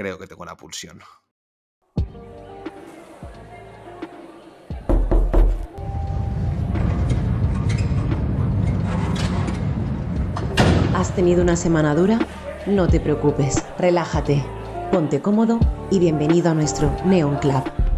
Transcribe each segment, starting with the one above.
Creo que tengo una pulsión. ¿Has tenido una semana dura? No te preocupes, relájate, ponte cómodo y bienvenido a nuestro Neon Club.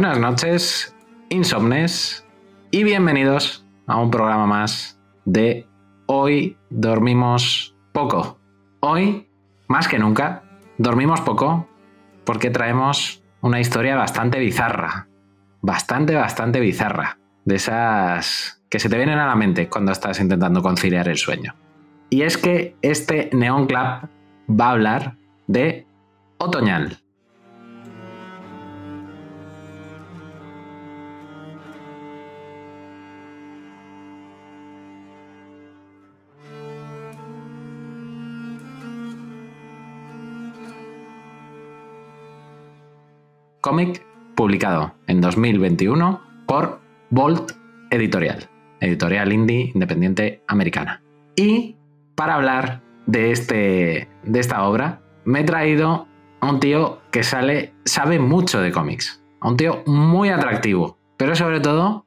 Buenas noches, insomnes, y bienvenidos a un programa más de Hoy dormimos poco. Hoy, más que nunca, dormimos poco porque traemos una historia bastante bizarra. Bastante, bastante bizarra. De esas que se te vienen a la mente cuando estás intentando conciliar el sueño. Y es que este Neon Club va a hablar de otoñal. Publicado en 2021 por Bolt Editorial, editorial indie independiente americana. Y para hablar de, este, de esta obra, me he traído a un tío que sale, sabe mucho de cómics, a un tío muy atractivo, pero sobre todo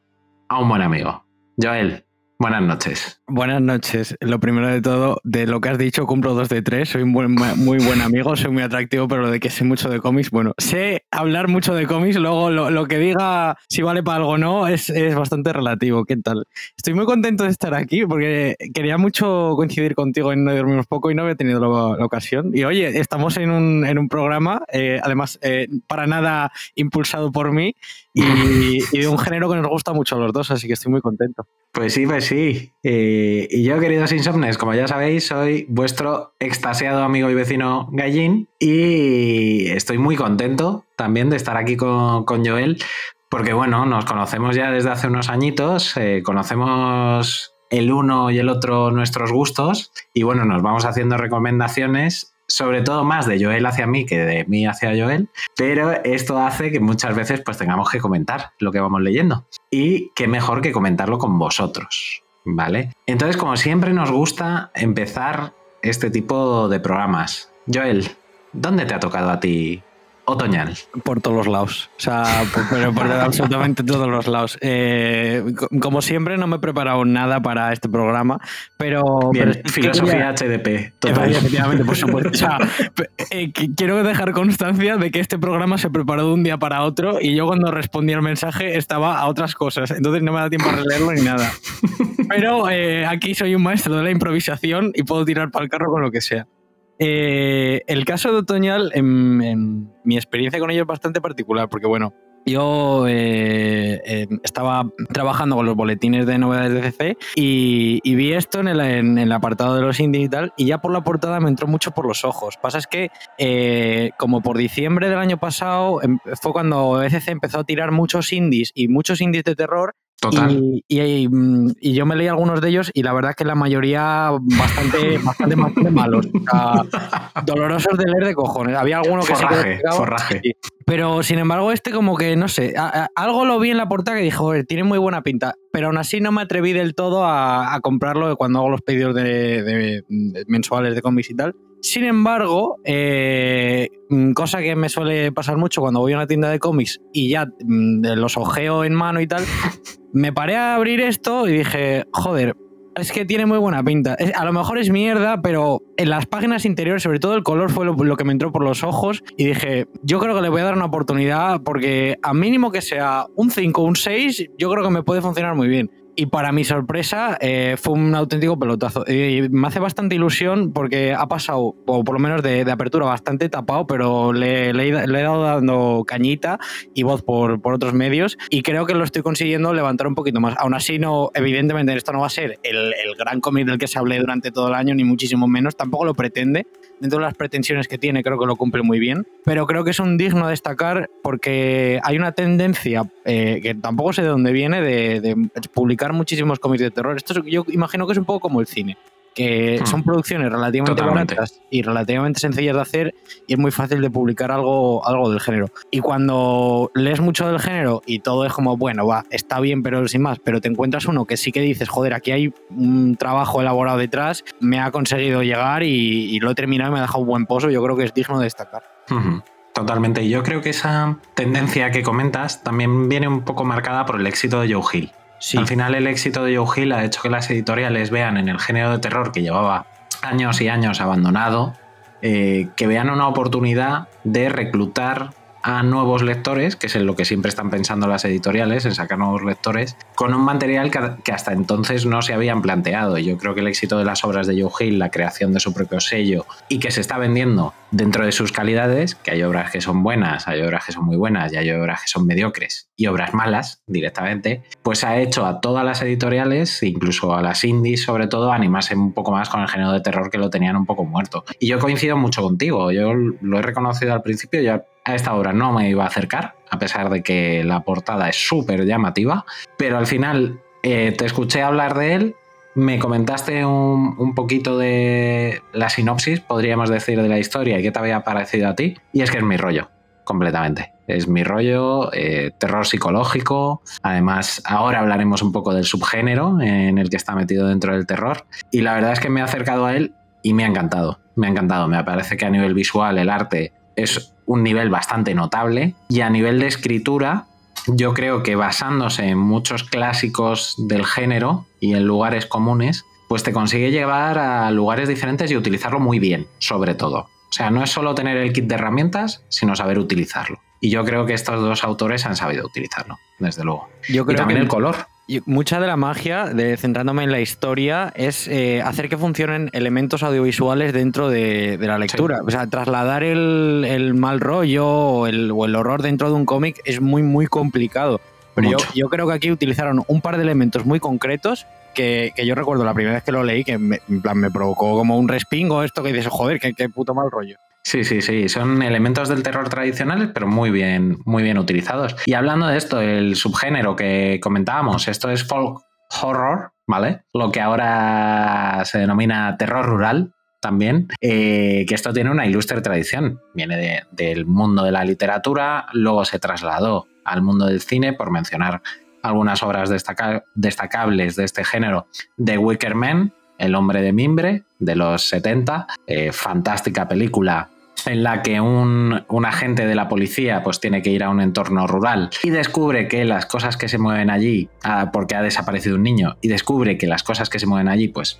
a un buen amigo. Joel, Buenas noches. Buenas noches. Lo primero de todo, de lo que has dicho, cumplo dos de tres. Soy un muy buen amigo, soy muy atractivo, pero lo de que sé mucho de cómics, bueno, sé hablar mucho de cómics, luego lo, que diga si vale para algo o no es, bastante relativo. ¿Qué tal? Estoy muy contento de estar aquí porque quería mucho coincidir contigo en No Dormimos Poco y no había tenido la, ocasión. Y oye, estamos en un, programa, eh, además, eh, para nada impulsado por mí y, de un género que nos gusta mucho a los dos, así que estoy muy contento. Pues sí, pues sí. Eh, y yo, queridos insomnes, como ya sabéis, soy vuestro extasiado amigo y vecino Gallín y estoy muy contento también de estar aquí con, Joel, porque bueno, nos conocemos ya desde hace unos añitos, eh, conocemos el uno y el otro nuestros gustos y bueno, nos vamos haciendo recomendaciones sobre todo más de Joel hacia mí que de mí hacia Joel, pero esto hace que muchas veces pues tengamos que comentar lo que vamos leyendo. Y qué mejor que comentarlo con vosotros, ¿vale? Entonces, como siempre nos gusta empezar este tipo de programas. Joel, ¿dónde te ha tocado a ti otoñal? Por todos los lados. O sea, por, pero por absolutamente todos los lados. Eh, como siempre, no me he preparado nada para este programa, pero. filosofía HDP, total. Efectivamente, por supuesto. O sea, eh, quiero dejar constancia de que este programa se preparó de un día para otro y yo cuando respondí al mensaje estaba a otras cosas. Entonces no me da tiempo a releerlo ni nada. Pero eh, aquí soy un maestro de la improvisación y puedo tirar para el carro con lo que sea. Eh, el caso de Otoñal, en, mi experiencia con ello es bastante particular, porque bueno, yo eh, eh, estaba trabajando con los boletines de novedades de CC y, vi esto en el, apartado de los indies y tal, y ya por la portada me entró mucho por los ojos. Pasa es que, como por diciembre del año pasado, em, fue cuando ECC empezó a tirar muchos indies y muchos indies de terror, Total. Y, y- mm, y yo me leí algunos de ellos y la verdad que la mayoría bastante, bastante, bastante malos. O sea, dolorosos de leer de cojones. Había alguno que Forraje, destacaba, forraje. Pero sin embargo, este como que, no sé, a- a- algo lo vi en la portada que dijo, joder, tiene muy buena pinta. Pero aún así no me atreví del todo a, a comprarlo cuando hago los pedidos de, de- de mensuales de cómics y tal. Sin embargo, eh, mm, cosa que me suele pasar mucho cuando voy a una tienda de cómics y ya mm, los ojeo en mano y tal, me paré a abrir esto y dije, joder, es que tiene muy buena pinta. A lo mejor es mierda, pero en las páginas interiores, sobre todo el color, fue lo, que me entró por los ojos. Y dije, yo creo que le voy a dar una oportunidad porque a mínimo que sea un 5 o un 6, yo creo que me puede funcionar muy bien. Y para mi sorpresa, eh, fue un auténtico pelotazo. Y me hace bastante ilusión porque ha pasado, o por lo menos de, de apertura, bastante tapado, pero le, le le he dado dando cañita y voz por, por otros medios. Y creo que lo estoy consiguiendo levantar un poquito más. Aún así, no, evidentemente, esto no va a ser el, el gran cómic del que se hablé durante todo el año, ni muchísimo menos. Tampoco lo pretende. Dentro de las pretensiones que tiene, creo que lo cumple muy bien. Pero creo que es un digno destacar porque hay una tendencia eh, que tampoco sé de dónde viene de, publicar muchísimos cómics de terror. Esto es- yo imagino que es un poco como el cine. Que Hmm. son producciones relativamente Totalmente. baratas y relativamente sencillas de hacer y es muy fácil de publicar algo, algo del género. Y cuando lees mucho del género y todo es como, bueno, va, está bien, pero sin más, pero te encuentras uno que sí que dices, joder, aquí hay un trabajo elaborado detrás, me ha conseguido llegar y, y lo he terminado y me ha dejado un buen pozo, yo creo que es digno de destacar. Ujú, Totalmente. Y yo creo que esa tendencia que comentas también viene un poco marcada por el éxito de Joe Hill. Sí, Al final el éxito de Joe Hill ha hecho que las editoriales vean en el género de terror que llevaba años y años abandonado, eh, que vean una oportunidad de reclutar a nuevos lectores, que es en lo que siempre están pensando las editoriales, en sacar nuevos lectores, con un material que, hasta entonces no se habían planteado. Yo creo que el éxito de las obras de Joe Hill, la creación de su propio sello y que se está vendiendo dentro de sus calidades, que hay obras que son buenas, hay obras que son muy buenas y hay obras que son mediocres y obras malas directamente, pues ha hecho a todas las editoriales, incluso a las indies sobre todo, animarse un poco más con el género de terror que lo tenían un poco muerto. Y yo coincido mucho contigo, yo lo he reconocido al principio, yo a esta obra no me iba a acercar, a pesar de que la portada es súper llamativa, pero al final eh, te escuché hablar de él me comentaste un, poquito de la sinopsis, podríamos decir, de la historia y qué te había parecido a ti. Y es que es mi rollo, completamente. Es mi rollo, eh, terror psicológico. Además, ahora hablaremos un poco del subgénero en el que está metido dentro del terror. Y la verdad es que me he acercado a él y me ha encantado. Me ha encantado. Me parece que a nivel visual el arte es un nivel bastante notable. Y a nivel de escritura, yo creo que basándose en muchos clásicos del género y en lugares comunes, pues te consigue llevar a lugares diferentes y utilizarlo muy bien, sobre todo. O sea, no es solo tener el kit de herramientas, sino saber utilizarlo. Y yo creo que estos dos autores han sabido utilizarlo, desde luego. Yo creo y también que el color. Mucha de la magia, de centrándome en la historia, es eh, hacer que funcionen elementos audiovisuales dentro de, de la lectura. Sí. O sea, trasladar el, el mal rollo o el, o el, horror dentro de un cómic es muy, muy complicado. Pero yo, yo, creo que aquí utilizaron un par de elementos muy concretos que, que yo recuerdo la primera vez que lo leí, que me, en plan, me provocó como un respingo esto que dices, joder, qué, qué puto mal rollo. Sí, sí, sí, son elementos del terror tradicionales, pero muy bien, muy bien utilizados. Y hablando de esto, el subgénero que comentábamos, esto es folk horror, ¿vale? Lo que ahora se denomina terror rural, también, eh, que esto tiene una ilustre tradición. Viene de, del mundo de la literatura, luego se trasladó al mundo del cine, por mencionar algunas obras destaca destacables de este género, The Wicker Man, El hombre de mimbre, de los 70, eh, fantástica película en la que un, un, agente de la policía pues tiene que ir a un entorno rural y descubre que las cosas que se mueven allí, ah, porque ha desaparecido un niño, y descubre que las cosas que se mueven allí pues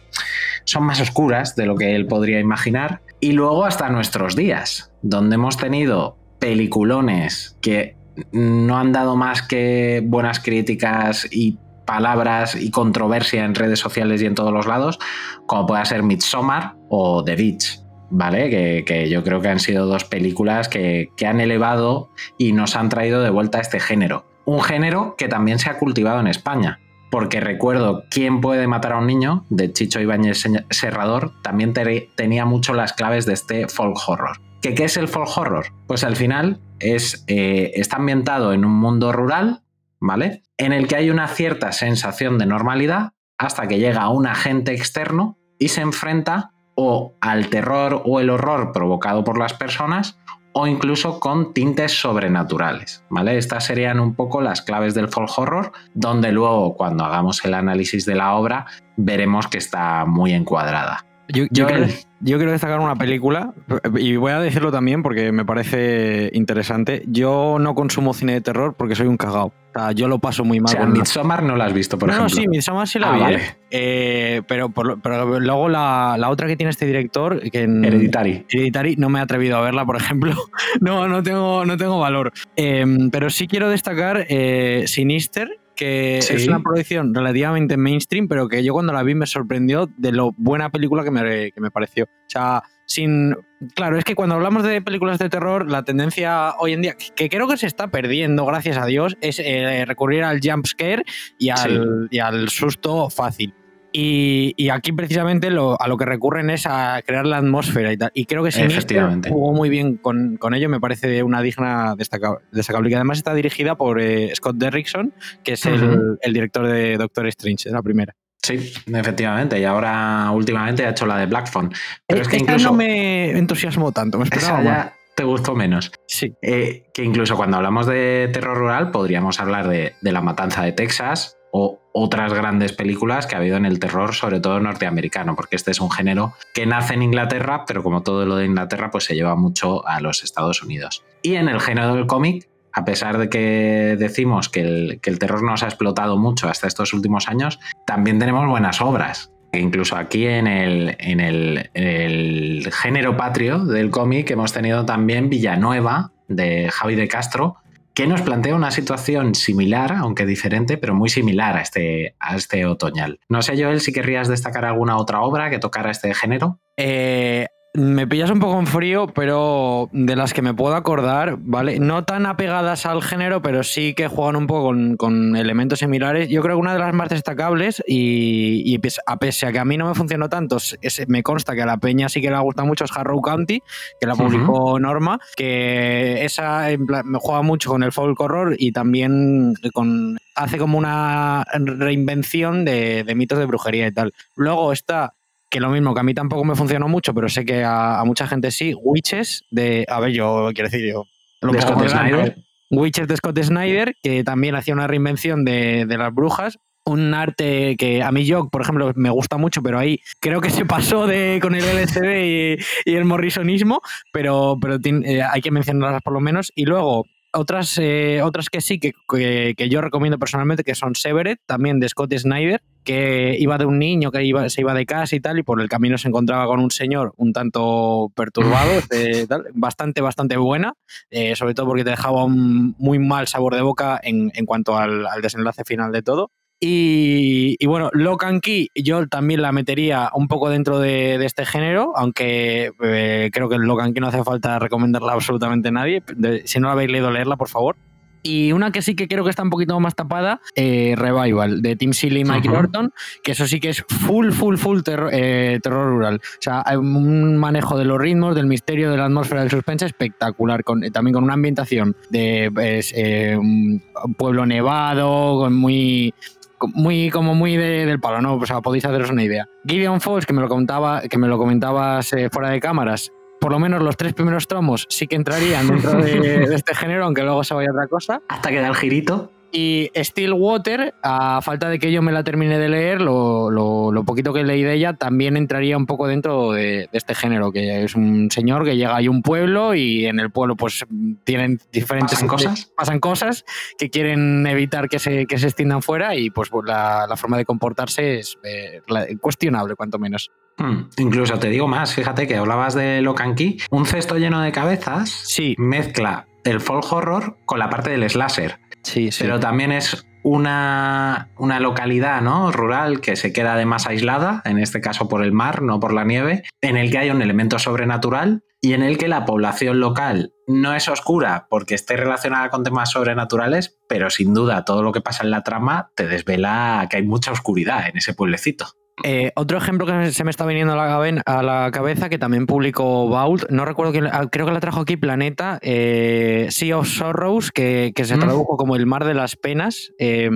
son más oscuras de lo que él podría imaginar. Y luego hasta nuestros días, donde hemos tenido peliculones que no han dado más que buenas críticas y palabras y controversia en redes sociales y en todos los lados, como pueda ser Midsommar o The Beach. ¿Vale? Que, que, yo creo que han sido dos películas que, que, han elevado y nos han traído de vuelta a este género. Un género que también se ha cultivado en España. Porque recuerdo ¿Quién puede matar a un niño? de Chicho Ibáñez Serrador, también te, tenía mucho las claves de este folk horror. ¿Qué, ¿Qué es el folk horror? Pues al final es, eh, está ambientado en un mundo rural ¿vale? En el que hay una cierta sensación de normalidad hasta que llega un agente externo y se enfrenta o al terror o el horror provocado por las personas o incluso con tintes sobrenaturales, ¿vale? Estas serían un poco las claves del folk horror, donde luego cuando hagamos el análisis de la obra veremos que está muy encuadrada. Yo, yo, quiero, yo, quiero, destacar una película, y voy a decirlo también porque me parece interesante. Yo no consumo cine de terror porque soy un cagao. O sea, yo lo paso muy mal. O sea, Midsommar no la has visto, por no, ejemplo. No, sí, Midsommar sí la ah, vi. Vale. Eh, pero, por, pero, luego la, la, otra que tiene este director, que en Hereditary. Hereditary, no me he atrevido a verla, por ejemplo. no, no tengo, no tengo valor. Eh, pero sí quiero destacar eh, Sinister, que Sí. es una producción relativamente mainstream, pero que yo cuando la vi me sorprendió de lo buena película que me, que me pareció. O sea, sin. Claro, es que cuando hablamos de películas de terror, la tendencia hoy en día, que creo que se está perdiendo, gracias a Dios, es eh, recurrir al jump scare y al, y al susto fácil. Y, y, aquí precisamente lo, a lo que recurren es a crear la atmósfera y tal. Y creo que Sinister jugó muy bien con, con, ello, me parece una digna destacable. destacable. Que además está dirigida por eh, Scott Derrickson, que es uh -huh. el, el, director de Doctor Strange, es la primera. Sí, efectivamente. Y ahora últimamente ha hecho la de Black Phone. Pero es, es que incluso no me entusiasmó tanto, me esperaba ya te gustó menos. Sí. Eh, que incluso cuando hablamos de terror rural podríamos hablar de, de La Matanza de Texas o otras grandes películas que ha habido en el terror, sobre todo norteamericano, porque este es un género que nace en Inglaterra, pero como todo lo de Inglaterra, pues se lleva mucho a los Estados Unidos. Y en el género del cómic, a pesar de que decimos que el, que el terror nos ha explotado mucho hasta estos últimos años, también tenemos buenas obras. Incluso aquí en el, en el, en el género patrio del cómic hemos tenido también Villanueva de Javi de Castro, que nos plantea una situación similar, aunque diferente, pero muy similar a este, a este otoñal. No sé, Joel, si querrías destacar alguna otra obra que tocara este género. Eh, me pillas un poco en frío, pero de las que me puedo acordar, ¿vale? No tan apegadas al género, pero sí que juegan un poco con, con elementos similares. Yo creo que una de las más destacables, y, y a pese a que a mí no me funcionó tanto, es, me consta que a la peña sí que le gusta mucho, es Harrow County, que la publicó uh -huh. Norma, que esa plan, me juega mucho con el folk horror y también con hace como una reinvención de, de mitos de brujería y tal. Luego está que lo mismo, que a mí tampoco me funcionó mucho, pero sé que a, a mucha gente sí, Witches de, a ver, yo quiero decir yo, lo de Scott Snyder. Witches de Scott Snyder, que también hacía una reinvención de, de, las brujas. Un arte que a mí yo, por ejemplo, me gusta mucho, pero ahí creo que se pasó de, con el LSD y, y el morrisonismo, pero, pero eh, hay que mencionarlas por lo menos. Y luego, otras, eh, otras que sí, que, que, que, yo recomiendo personalmente, que son Severed, también de Scott Snyder, que iba de un niño que iba, se iba de casa y tal, y por el camino se encontraba con un señor un tanto perturbado, de, tal, bastante, bastante buena, eh, sobre todo porque te dejaba un muy mal sabor de boca en, en cuanto al, al desenlace final de todo. Y, y, bueno, Lock and Key yo también la metería un poco dentro de, de este género, aunque eh, creo que Lock and Key no hace falta recomendarla absolutamente a nadie. De, si no la habéis leído, leerla, por favor. Y una que sí que creo que está un poquito más tapada, eh, Revival, de Tim Seeley y Mike uh -huh. Norton, que eso sí que es full, full, full terror, eh, terror rural. O sea, hay un manejo de los ritmos, del misterio, de la atmósfera, del suspense espectacular, con, también con una ambientación de pues, un pueblo nevado, con muy muy como muy de, del palo, ¿no? O sea, podéis haceros una idea. Gideon Falls, que me lo comentaba, que me lo comentabas eh, fuera de cámaras, por lo menos los tres primeros tramos sí que entrarían dentro de, de, este género, aunque luego se vaya otra cosa. Hasta que da el girito. Y Stillwater, a falta de que yo me la termine de leer, lo, lo, lo poquito que leí de ella también entraría un poco dentro de, de, este género, que es un señor que llega a un pueblo y en el pueblo pues tienen diferentes ¿Pasan cosas, pasan cosas que quieren evitar que se, que se extiendan fuera y pues, pues la, la, forma de comportarse es eh, cuestionable, cuanto menos. Hmm. Incluso te digo más, fíjate que hablabas de Locanqui, un cesto lleno de cabezas sí. mezcla el folk horror con la parte del slasher. Sí, sí. Pero también es una, una, localidad ¿no? rural que se queda además aislada, en este caso por el mar, no por la nieve, en el que hay un elemento sobrenatural y en el que la población local no es oscura porque esté relacionada con temas sobrenaturales, pero sin duda todo lo que pasa en la trama te desvela que hay mucha oscuridad en ese pueblecito. Eh, otro ejemplo que se me está viniendo a la, cabeza, que también publicó Vault, no recuerdo quién, ah, creo que la trajo aquí Planeta, eh, Sea of Sorrows, que, que se Mm. tradujo como El Mar de las Penas. Eh,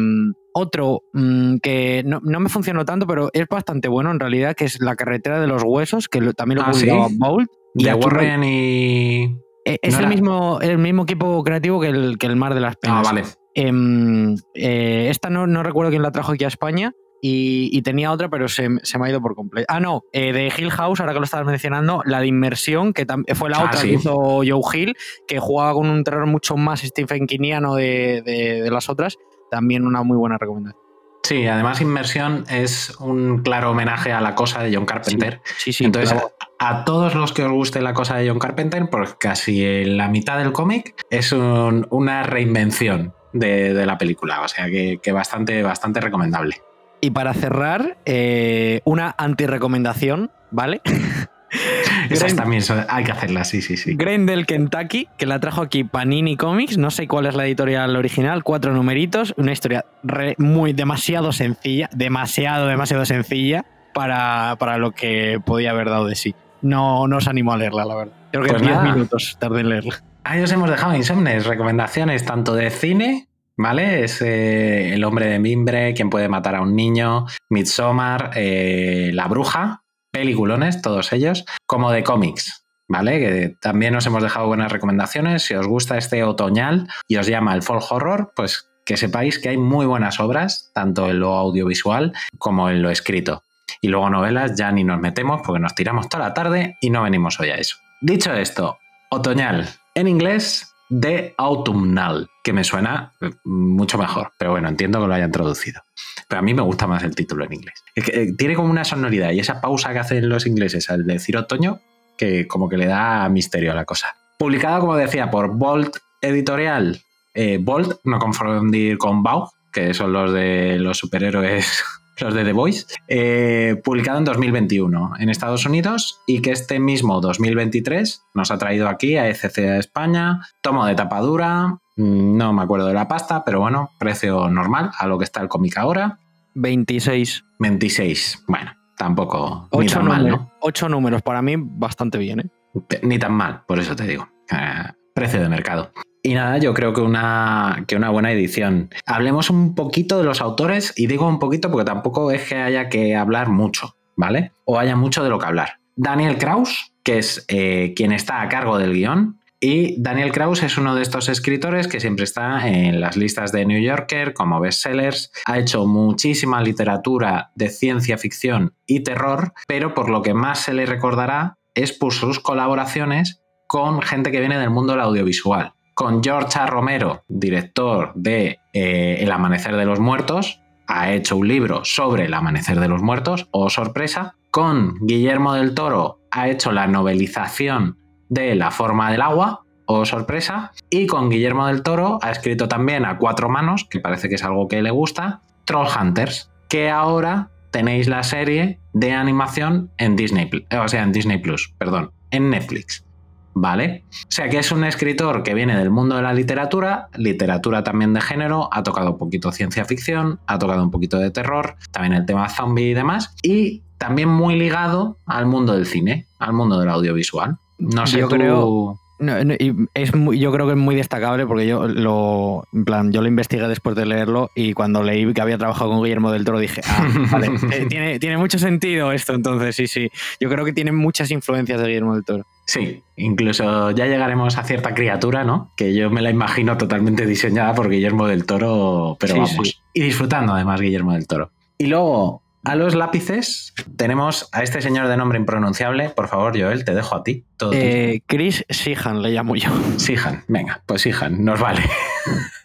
otro mm, que no, no me funcionó tanto, pero es bastante bueno en realidad, que es La Carretera de los Huesos, que lo- también lo Ah, ¿sí? publicaba Vault. Y De Warren y. eh, Es no el era- mismo, el mismo equipo creativo que el, que el Mar de las Ah, Penas. vale. Em, eh, esta no, no recuerdo quién la trajo aquí a España. Y, y tenía otra, pero se, se me ha ido por completo. Ah, no, eh, de Hill House, ahora que lo estabas mencionando, la de Inmersión, que fue la Ah, otra sí. que hizo Joe Hill, que jugaba con un terror mucho más Stephen Kiniano de, de- de las otras. También una muy buena recomendación. Sí, además Inmersión es un claro homenaje a la cosa de John Carpenter. Sí, sí. Entonces, claro. a, a todos los que os guste la cosa de John Carpenter, pues casi la mitad del cómic es un- una reinvención de, de la película. O sea que, que bastante, bastante recomendable. Y para cerrar, eh, una anti-recomendación, ¿vale? Esas también son- hay que hacerlas, sí, sí, sí. Grendel Kentucky, que la trajo aquí Panini Comics, no sé cuál es la editorial original, cuatro numeritos, una historia re- muy demasiado sencilla, demasiado, demasiado sencilla para, para lo que podía haber dado de sí. No, no os animo a leerla, la verdad. Creo que Pues 10 nada. minutos tardé en leerla. Ahí os hemos dejado insomnes, recomendaciones tanto de cine, ¿vale? Es eh, El hombre de mimbre, quien puede matar a un niño, Midsommar, eh, La bruja, peliculones, todos ellos, como de cómics, ¿vale? Que también os hemos dejado buenas recomendaciones. Si os gusta este otoñal y os llama el folk horror, pues que sepáis que hay muy buenas obras, tanto en lo audiovisual como en lo escrito. Y luego novelas ya ni nos metemos porque nos tiramos toda la tarde y no venimos hoy a eso. Dicho esto, otoñal, en inglés de autumnal, que me suena eh, mucho mejor, pero bueno, entiendo que lo hayan traducido. Pero a mí me gusta más el título en inglés. Que, eh, tiene como una sonoridad y esa pausa que hacen los ingleses al decir otoño, que como que le da misterio a la cosa. Publicado, como decía, por Bolt Editorial. Eh, Bolt, no confundir con Baugh, que son los de los superhéroes, los de The Voice. Eh, publicado en 2021 en Estados Unidos y que este mismo 2023 nos ha traído aquí a ECC de España, tomo de tapadura, mm, no me acuerdo de la pasta, pero bueno, precio normal a lo que está el cómic ahora, 26. 26. Bueno, tampoco ni 8 tan mal, números, números, para mí bastante bien, ¿eh? Ni tan mal, por eso te digo. Eh, precio de mercado. Y nada, yo creo que una, que una buena edición. Hablemos un poquito de los autores, y digo un poquito porque tampoco es que haya que hablar mucho, ¿vale? O haya mucho de lo que hablar. Daniel Kraus, que es eh, quien está a cargo del guion, y Daniel Kraus es uno de estos escritores que siempre está en las listas de New Yorker como bestsellers. Ha hecho muchísima literatura de ciencia ficción y terror, pero por lo que más se le recordará es por sus colaboraciones con gente que viene del mundo del audiovisual. Con George A. Romero, director de eh, El Amanecer de los Muertos, ha hecho un libro sobre el Amanecer de los Muertos, o sorpresa. Con Guillermo del Toro ha hecho la novelización de La forma del agua, o sorpresa. Y con Guillermo del Toro ha escrito también a cuatro manos, que parece que es algo que le gusta, Trollhunters, que ahora tenéis la serie de animación en Disney, eh, o sea, en Disney Plus, perdón, en Netflix. ¿Vale? O sea que es un escritor que viene del mundo de la literatura, literatura también de género, ha tocado un poquito ciencia ficción, ha tocado un poquito de terror, también el tema zombie y demás, y también muy ligado al mundo del cine, al mundo del audiovisual. No sé, Yo tú- creo- No, no, y es muy- yo creo que es muy destacable porque yo lo, en plan, yo lo investigué después de leerlo y cuando leí que había trabajado con Guillermo del Toro dije, ah, vale, eh, tiene, tiene mucho sentido esto entonces, sí, sí. Yo creo que tiene muchas influencias de Guillermo del Toro. Sí, incluso ya llegaremos a cierta criatura, ¿no? Que yo me la imagino totalmente diseñada por Guillermo del Toro, pero Sí, vamos. sí. Y disfrutando además Guillermo del Toro. Y luego, a los lápices, tenemos a este señor de nombre impronunciable. Por favor, Joel, te dejo a ti. Todo. Eh, Chris Sheehan le llamo yo. Sihan, venga, pues Sihan, nos vale.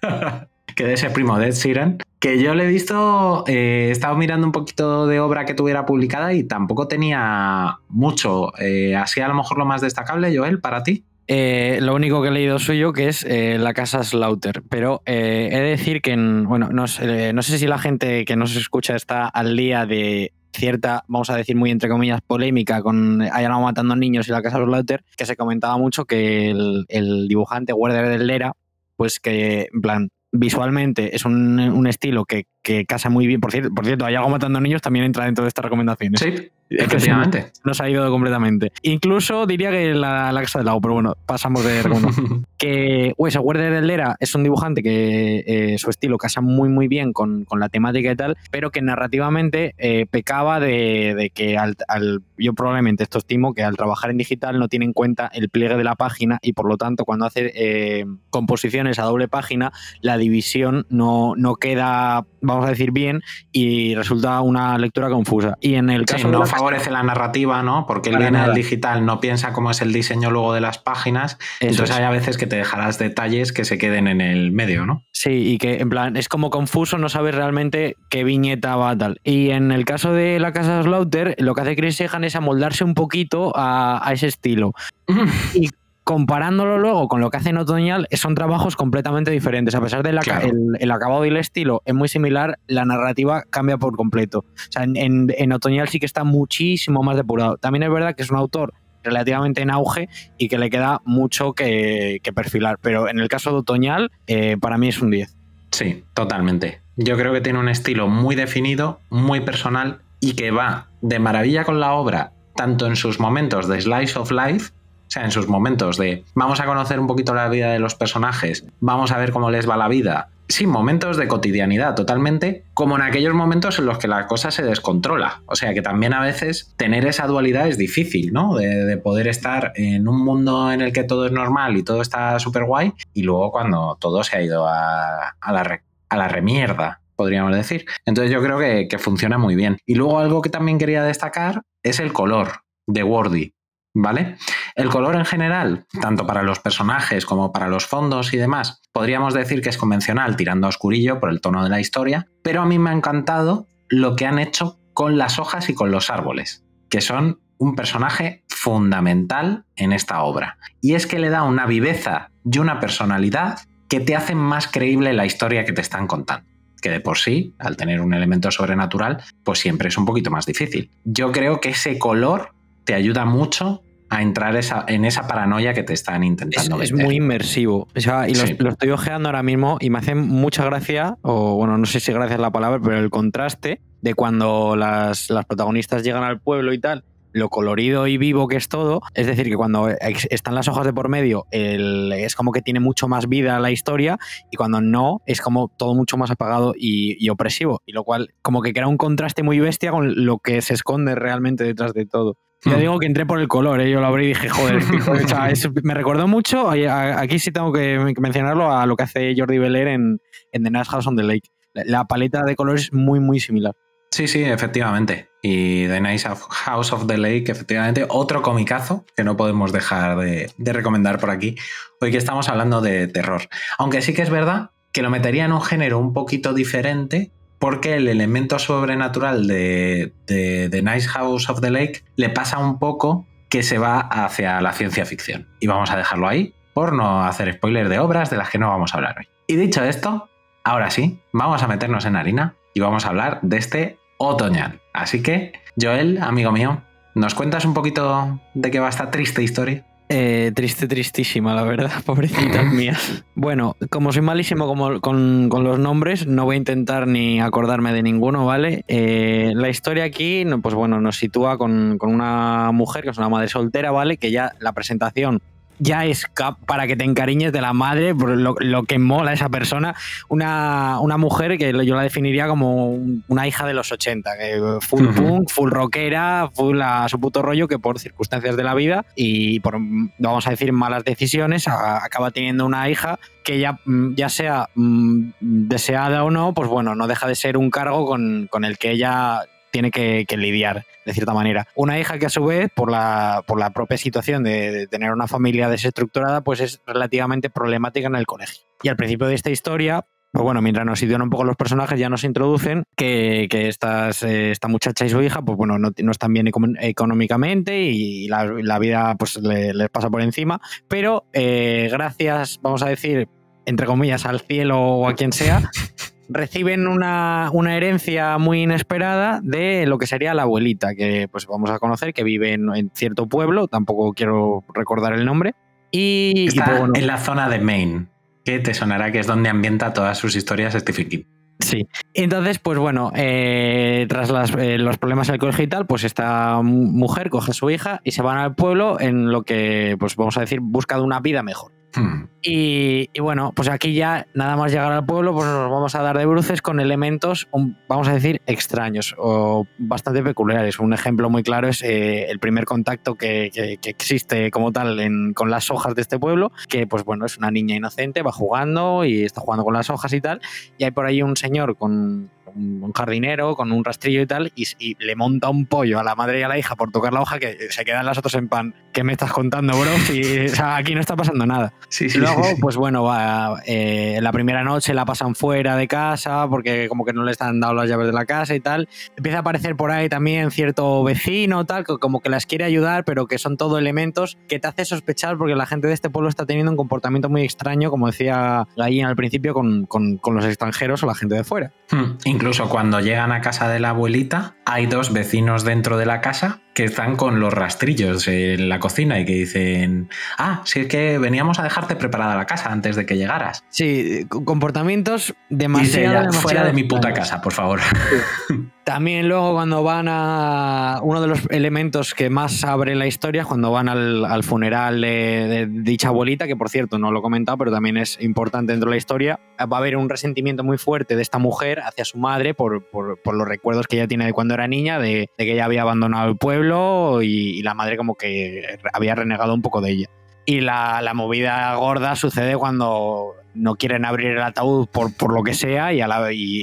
que de ese primo de Ed que yo le he visto, eh, he estado mirando un poquito de obra que tuviera publicada y tampoco tenía mucho. Eh, así a lo mejor lo más destacable, Joel, para ti. Eh, lo único que he leído suyo que es eh, La Casa Slaughter, pero eh, he de decir que, en- bueno, no, sé- no sé si la gente que nos escucha está al día de cierta, vamos a decir muy entre comillas, polémica con Hayan matando niños y La Casa Slaughter, que se comentaba mucho que el, el dibujante Werder del Lera, pues que, en plan, visualmente es un, un estilo que, que casa muy bien. Por cierto, por cierto, hay algo matando niños también entra dentro de estas recomendaciones. Sí, efectivamente. se Nos ha ido completamente. Incluso diría que la, la casa del lago, pero bueno, pasamos de recono. que Wes Werder Eldera es un dibujante que eh, su estilo casa muy muy bien con, con la temática y tal, pero que narrativamente eh, pecaba de, de que al, al- yo probablemente esto estimo que al trabajar en digital no tiene en cuenta el pliegue de la página y por lo tanto cuando hace eh, composiciones a doble página la división no, no queda, vamos a decir, bien y resulta una lectura confusa. Y en el Sí, caso de no la- favorece la narrativa, ¿no? Porque él Para viene del digital, no piensa cómo es el diseño luego de las páginas. Eso entonces es. hay a veces que te dejarás detalles que se queden en el medio, ¿no? Sí, y que en plan es como confuso, no sabes realmente qué viñeta va tal. Y en el caso de la casa Slaughter, lo que hace Chris Sehan es amoldarse un poquito a, a ese estilo. Y comparándolo luego con lo que hace en Otoñal, son trabajos completamente diferentes. A pesar del Claro. el, el acabado y el estilo es muy similar, la narrativa cambia por completo. O sea, en, en- en Otoñal sí que está muchísimo más depurado. También es verdad que es un autor relativamente en auge y que le queda mucho que, que perfilar. Pero en el caso de Otoñal, eh, para mí es un 10. Sí, totalmente. Yo creo que tiene un estilo muy definido, muy personal y que va de maravilla con la obra, tanto en sus momentos de slice of life, o sea, en sus momentos de vamos a conocer un poquito la vida de los personajes, vamos a ver cómo les va la vida. Sí, momentos de cotidianidad totalmente, como en aquellos momentos en los que la cosa se descontrola. O sea que también a veces tener esa dualidad es difícil, ¿no? De, de poder estar en un mundo en el que todo es normal y todo está súper guay, y luego cuando todo se ha ido a la remierda, podríamos decir. Entonces yo creo que, que funciona muy bien. Y luego algo que también quería destacar es el color de Wordy. ¿Vale? El color en general, tanto para los personajes como para los fondos y demás, podríamos decir que es convencional, tirando a oscurillo por el tono de la historia, pero a mí me ha encantado lo que han hecho con las hojas y con los árboles, que son un personaje fundamental en esta obra. Y es que le da una viveza y una personalidad que te hacen más creíble la historia que te están contando. Que de por sí, al tener un elemento sobrenatural, pues siempre es un poquito más difícil. Yo creo que ese color te ayuda mucho a entrar esa- en esa paranoia que te están Es, intentando es meter. muy inmersivo. O sea, y lo, Sí. lo estoy ojeando ahora mismo y me hace mucha gracia, o bueno, no sé si gracia es la palabra, pero el contraste de cuando las, las protagonistas llegan al pueblo y tal, lo colorido y vivo que es todo. Es decir, que cuando están las hojas de por medio, el- es como que tiene mucho más vida la historia y cuando no, es como todo mucho más apagado y, y opresivo. Y lo cual, como que crea un contraste muy bestia con lo que se esconde realmente detrás de todo. Yo Hmm. digo que entré por el color, ¿eh? yo lo abrí y dije, joder, tío, o sea, es- me recordó mucho, aquí sí tengo que mencionarlo, a lo que hace Jordi Belair en, en The Nice House on the Lake. La, la paleta de colores es muy, muy similar. Sí, sí, efectivamente. Y The Nice House of the Lake, efectivamente, otro comicazo que no podemos dejar de, de recomendar por aquí, hoy que estamos hablando de terror. Aunque sí que es verdad que lo metería en un género un poquito diferente, porque el elemento sobrenatural de, de Nice House of the Lake le pasa un poco que se va hacia la ciencia ficción. Y vamos a dejarlo ahí por no hacer spoiler de obras de las que no vamos a hablar hoy. Y dicho esto, ahora sí, vamos a meternos en harina y vamos a hablar de este otoñal. Así que, Joel, amigo mío, ¿nos cuentas un poquito de qué va esta triste historia? Eh, triste, tristísima, la verdad, pobrecitas mías. Bueno, como soy malísimo como- con, con los nombres, no voy a intentar ni acordarme de ninguno, ¿vale? Eh, la historia aquí, pues bueno, nos sitúa con, con una mujer que es una madre soltera, ¿vale? Que ya la presentación ya es para que te encariñes de la madre, por lo, lo que mola esa persona. Una, una mujer que yo la definiría como un- una hija de los 80, que full punk, full rockera, full a su puto rollo, que por circunstancias de la vida y por, vamos a decir, malas decisiones, a- acaba teniendo una hija que ya, mm, ya sea mm, deseada o no, pues bueno, no deja de ser un cargo con, con el que ella tiene que, lidiar, de cierta manera. Una hija que a su vez, por la, por la propia situación de, tener una familia desestructurada, pues es relativamente problemática en el colegio. Y al principio de esta historia, pues bueno, mientras nos sitúan un poco los personajes, ya nos introducen que, que estas, eh, esta muchacha y su hija, pues bueno, no, no están bien económicamente y la, la vida pues le- les pasa por encima, pero eh, gracias, vamos a decir, entre comillas, al cielo o a quien sea, reciben una, una herencia muy inesperada de lo que sería la abuelita, que pues vamos a conocer, que vive en, en cierto pueblo, tampoco quiero recordar el nombre. Y, y, Está pues, bueno, en la zona de Maine. que te sonará que es donde ambienta todas sus historias Stephen King. Sí. Entonces, pues bueno, eh, tras las, eh, los problemas del colegio y tal, pues esta mujer coge a su hija y se van al pueblo en lo que, pues vamos a decir, busca de una vida mejor. Hmm. Y, bueno, pues aquí ya nada más llegar al pueblo, pues nos vamos a dar de bruces con elementos, vamos a decir, extraños o bastante peculiares. Un ejemplo muy claro es eh, el primer contacto que, existe como tal con las hojas de este pueblo, que pues bueno, es una niña inocente, va jugando y está jugando con las hojas y tal, y hay por ahí un señor con un jardinero, con un rastrillo y tal, y, y le monta un pollo a la madre y a la hija por tocar la hoja que se quedan las otras en pan. ¿Qué me estás contando, bro? Y, o sea, aquí no está pasando nada. Sí, Y luego, pues bueno, va, eh, la primera noche la pasan fuera de casa porque como que no les han dado las llaves de la casa y tal. Empieza a aparecer por ahí también cierto vecino, tal, que como que las quiere ayudar, pero que son todo elementos que te hace sospechar porque la gente de este pueblo está teniendo un comportamiento muy extraño, como decía Gallín al principio, con, con- con los extranjeros o la gente de fuera. Hmm. Incluso cuando llegan a casa de la abuelita, hay dos vecinos dentro de la casa que están con los rastrillos en la cocina y que dicen, ah, si es que veníamos a dejarte preparada la casa antes de que llegaras. Sí, comportamientos Dice demasiado, ella, demasiado fuera de mi puta casa, por favor. También luego cuando van a... Uno de los elementos que más abre la historia cuando van al, al funeral de, de dicha abuelita, que por cierto no lo he comentado, pero también es importante dentro de la historia, va a haber un resentimiento muy fuerte de esta mujer hacia su madre por, por- por los recuerdos que ella tiene de cuando era niña, de, de que ella había abandonado el pueblo y, y la madre como que había renegado un poco de ella. Y la, la movida gorda sucede cuando no quieren abrir el ataúd por, por lo que sea y,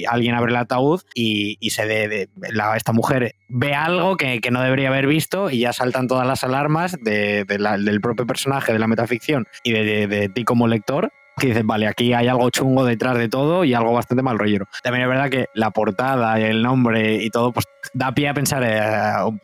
alguien abre el ataúd y, y se de, la- esta mujer ve algo que, que no debería haber visto y ya saltan todas las alarmas de- del propio personaje de la metaficción y de ti como lector que dices, vale, aquí hay algo chungo detrás de todo y algo bastante mal rollero. También es verdad que la portada, el nombre y todo, pues da pie a pensar eh,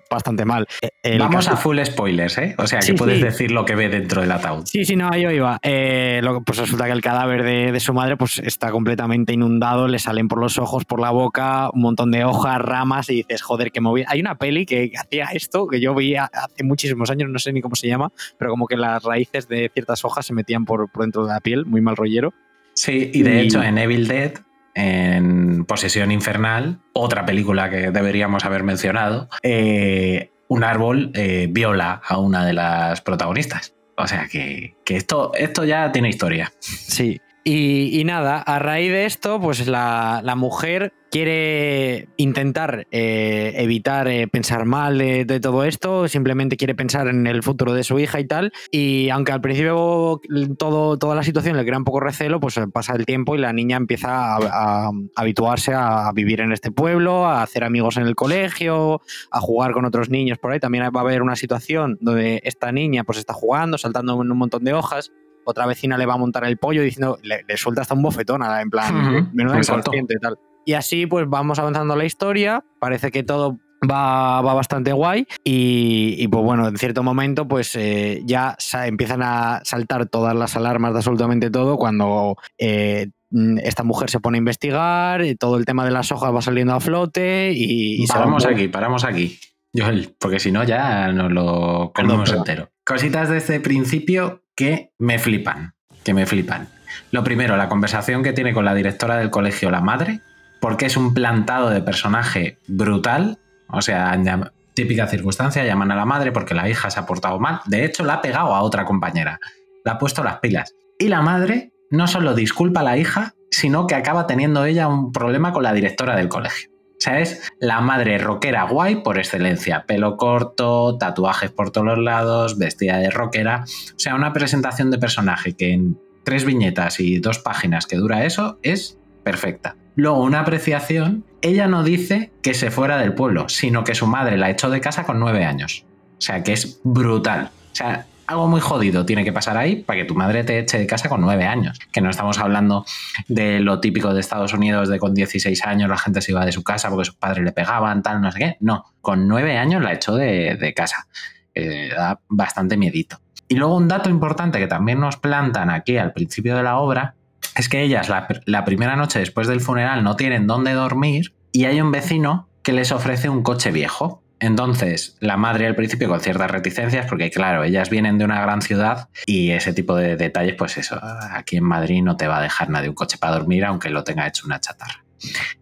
bastante mal. Eh, el Vamos caso- a full spoilers, ¿eh? O sea, que Sí, puedes sí. decir lo que ve dentro del ataúd. Sí, sí, no, yo iba. Eh, lo- pues resulta que el cadáver de, de su madre pues está completamente inundado, le salen por los ojos, por la boca, un montón de hojas, ramas y dices, joder, qué movida. Hay una peli que hacía esto, que yo vi hace muchísimos años, no sé ni cómo se llama, pero como que las raíces de ciertas hojas se metían por, por dentro de la piel, muy mal rollero. Sí, y de Y- hecho en Evil Dead, en Posesión Infernal, otra película que deberíamos haber mencionado, eh, un árbol eh, viola a una de las protagonistas. O sea que, que esto, esto ya tiene historia. Sí. Y, nada, a raíz de esto, pues la, mujer quiere intentar eh, evitar eh, pensar mal de, de todo esto, simplemente quiere pensar en el futuro de su hija y tal. Y aunque al principio todo, toda la situación le crea un poco recelo, pues pasa el tiempo y la niña empieza a, a habituarse a vivir en este pueblo, a hacer amigos en el colegio, a jugar con otros niños por ahí. También va a haber una situación donde esta niña pues está jugando, saltando en un montón de hojas. Otra vecina le va a montar el pollo diciendo, le, le suelta hasta un bofetón, en plan, exacto. inconsciente y tal. Y así pues vamos avanzando la historia, parece que todo va, va bastante guay y, y, pues bueno, en cierto momento pues eh, ya empiezan a saltar todas las alarmas de absolutamente todo cuando eh, mm, esta mujer se pone a investigar, y todo el tema de las hojas va saliendo a flote y, paramos aquí, paramos aquí. Joel, porque si no ya nos lo comemos entero. Cositas de este principio que me flipan, que me flipan. Lo primero, la conversación que tiene con la directora del colegio, la madre, porque es un plantado de personaje brutal. O sea, llam- típica circunstancia, llaman a la madre porque la hija se ha portado mal. De hecho, la ha pegado a otra compañera. La ha puesto las pilas. Y la madre no solo disculpa a la hija, sino que acaba teniendo ella un problema con la directora del colegio. Sea, es la madre rockera guay por excelencia. Pelo corto, tatuajes por todos lados, vestida de rockera. O sea, una presentación de personaje que en tres viñetas y dos páginas que dura eso es perfecta. Luego, una apreciación, ella no dice que se fuera del pueblo, sino que su madre la echó de casa con nueve años. O sea, que es brutal. O sea, algo muy jodido tiene que pasar ahí para que tu madre te eche de casa con nueve años. Que no estamos hablando de lo típico de Estados Unidos, de con 16 años la gente se iba de su casa porque sus padres le pegaban, tal, no sé qué. No, con nueve años la echó de, de casa. Eh, da bastante miedito. Y luego un dato importante que también nos plantan aquí al principio de la obra es que ellas la, la primera noche después del funeral no tienen dónde dormir y hay un vecino que les ofrece un coche viejo. Entonces, la madre al principio con ciertas reticencias, porque claro, ellas vienen de una gran ciudad y ese tipo de detalles, pues eso, aquí en Madrid no te va a dejar nadie un coche para dormir, aunque lo tenga hecho una chatarra.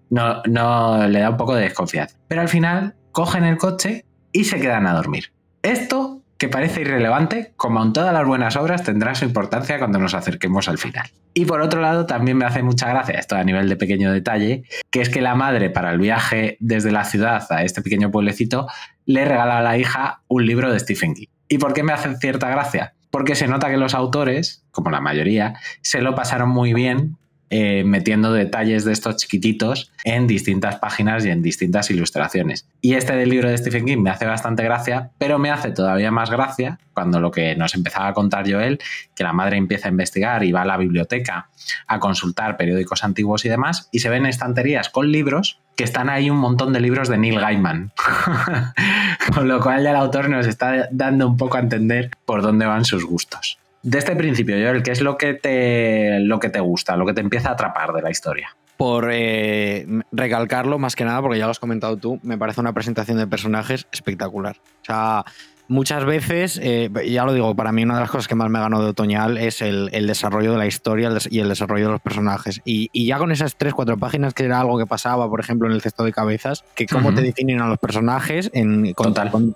No, no le da un poco de desconfianza. Pero al final cogen el coche y se quedan a dormir. Esto que parece irrelevante, como en todas las buenas obras, tendrá su importancia cuando nos acerquemos al final. Y por otro lado, también me hace mucha gracia, esto a nivel de pequeño detalle, que es que la madre para el viaje desde la ciudad a este pequeño pueblecito le regala a la hija un libro de Stephen King. ¿Y por qué me hace cierta gracia? Porque se nota que los autores, como la mayoría, se lo pasaron muy bien eh, metiendo detalles de estos chiquititos en distintas páginas y en distintas ilustraciones. Y este del libro de Stephen King me hace bastante gracia, pero me hace todavía más gracia cuando lo que nos empezaba a contar Joel, que la madre empieza a investigar y va a la biblioteca a consultar periódicos antiguos y demás, y se ven estanterías con libros que están ahí un montón de libros de Neil Gaiman. Con lo cual el autor nos está dando un poco a entender por dónde van sus gustos de este principio, Joel, ¿qué es lo que te, lo que te gusta, lo que te empieza a atrapar de la historia? Por eh, recalcarlo, más que nada, porque ya lo has comentado tú, me parece una presentación de personajes espectacular. O sea, muchas veces, eh, ya lo digo, para mí una de las cosas que más me ganó de Otoñal es el, desarrollo de la historia y el desarrollo de los personajes. Y, ya con esas tres, cuatro páginas, que era algo que pasaba, por ejemplo, en el cesto de cabezas, que cómo te definen a los personajes en, con,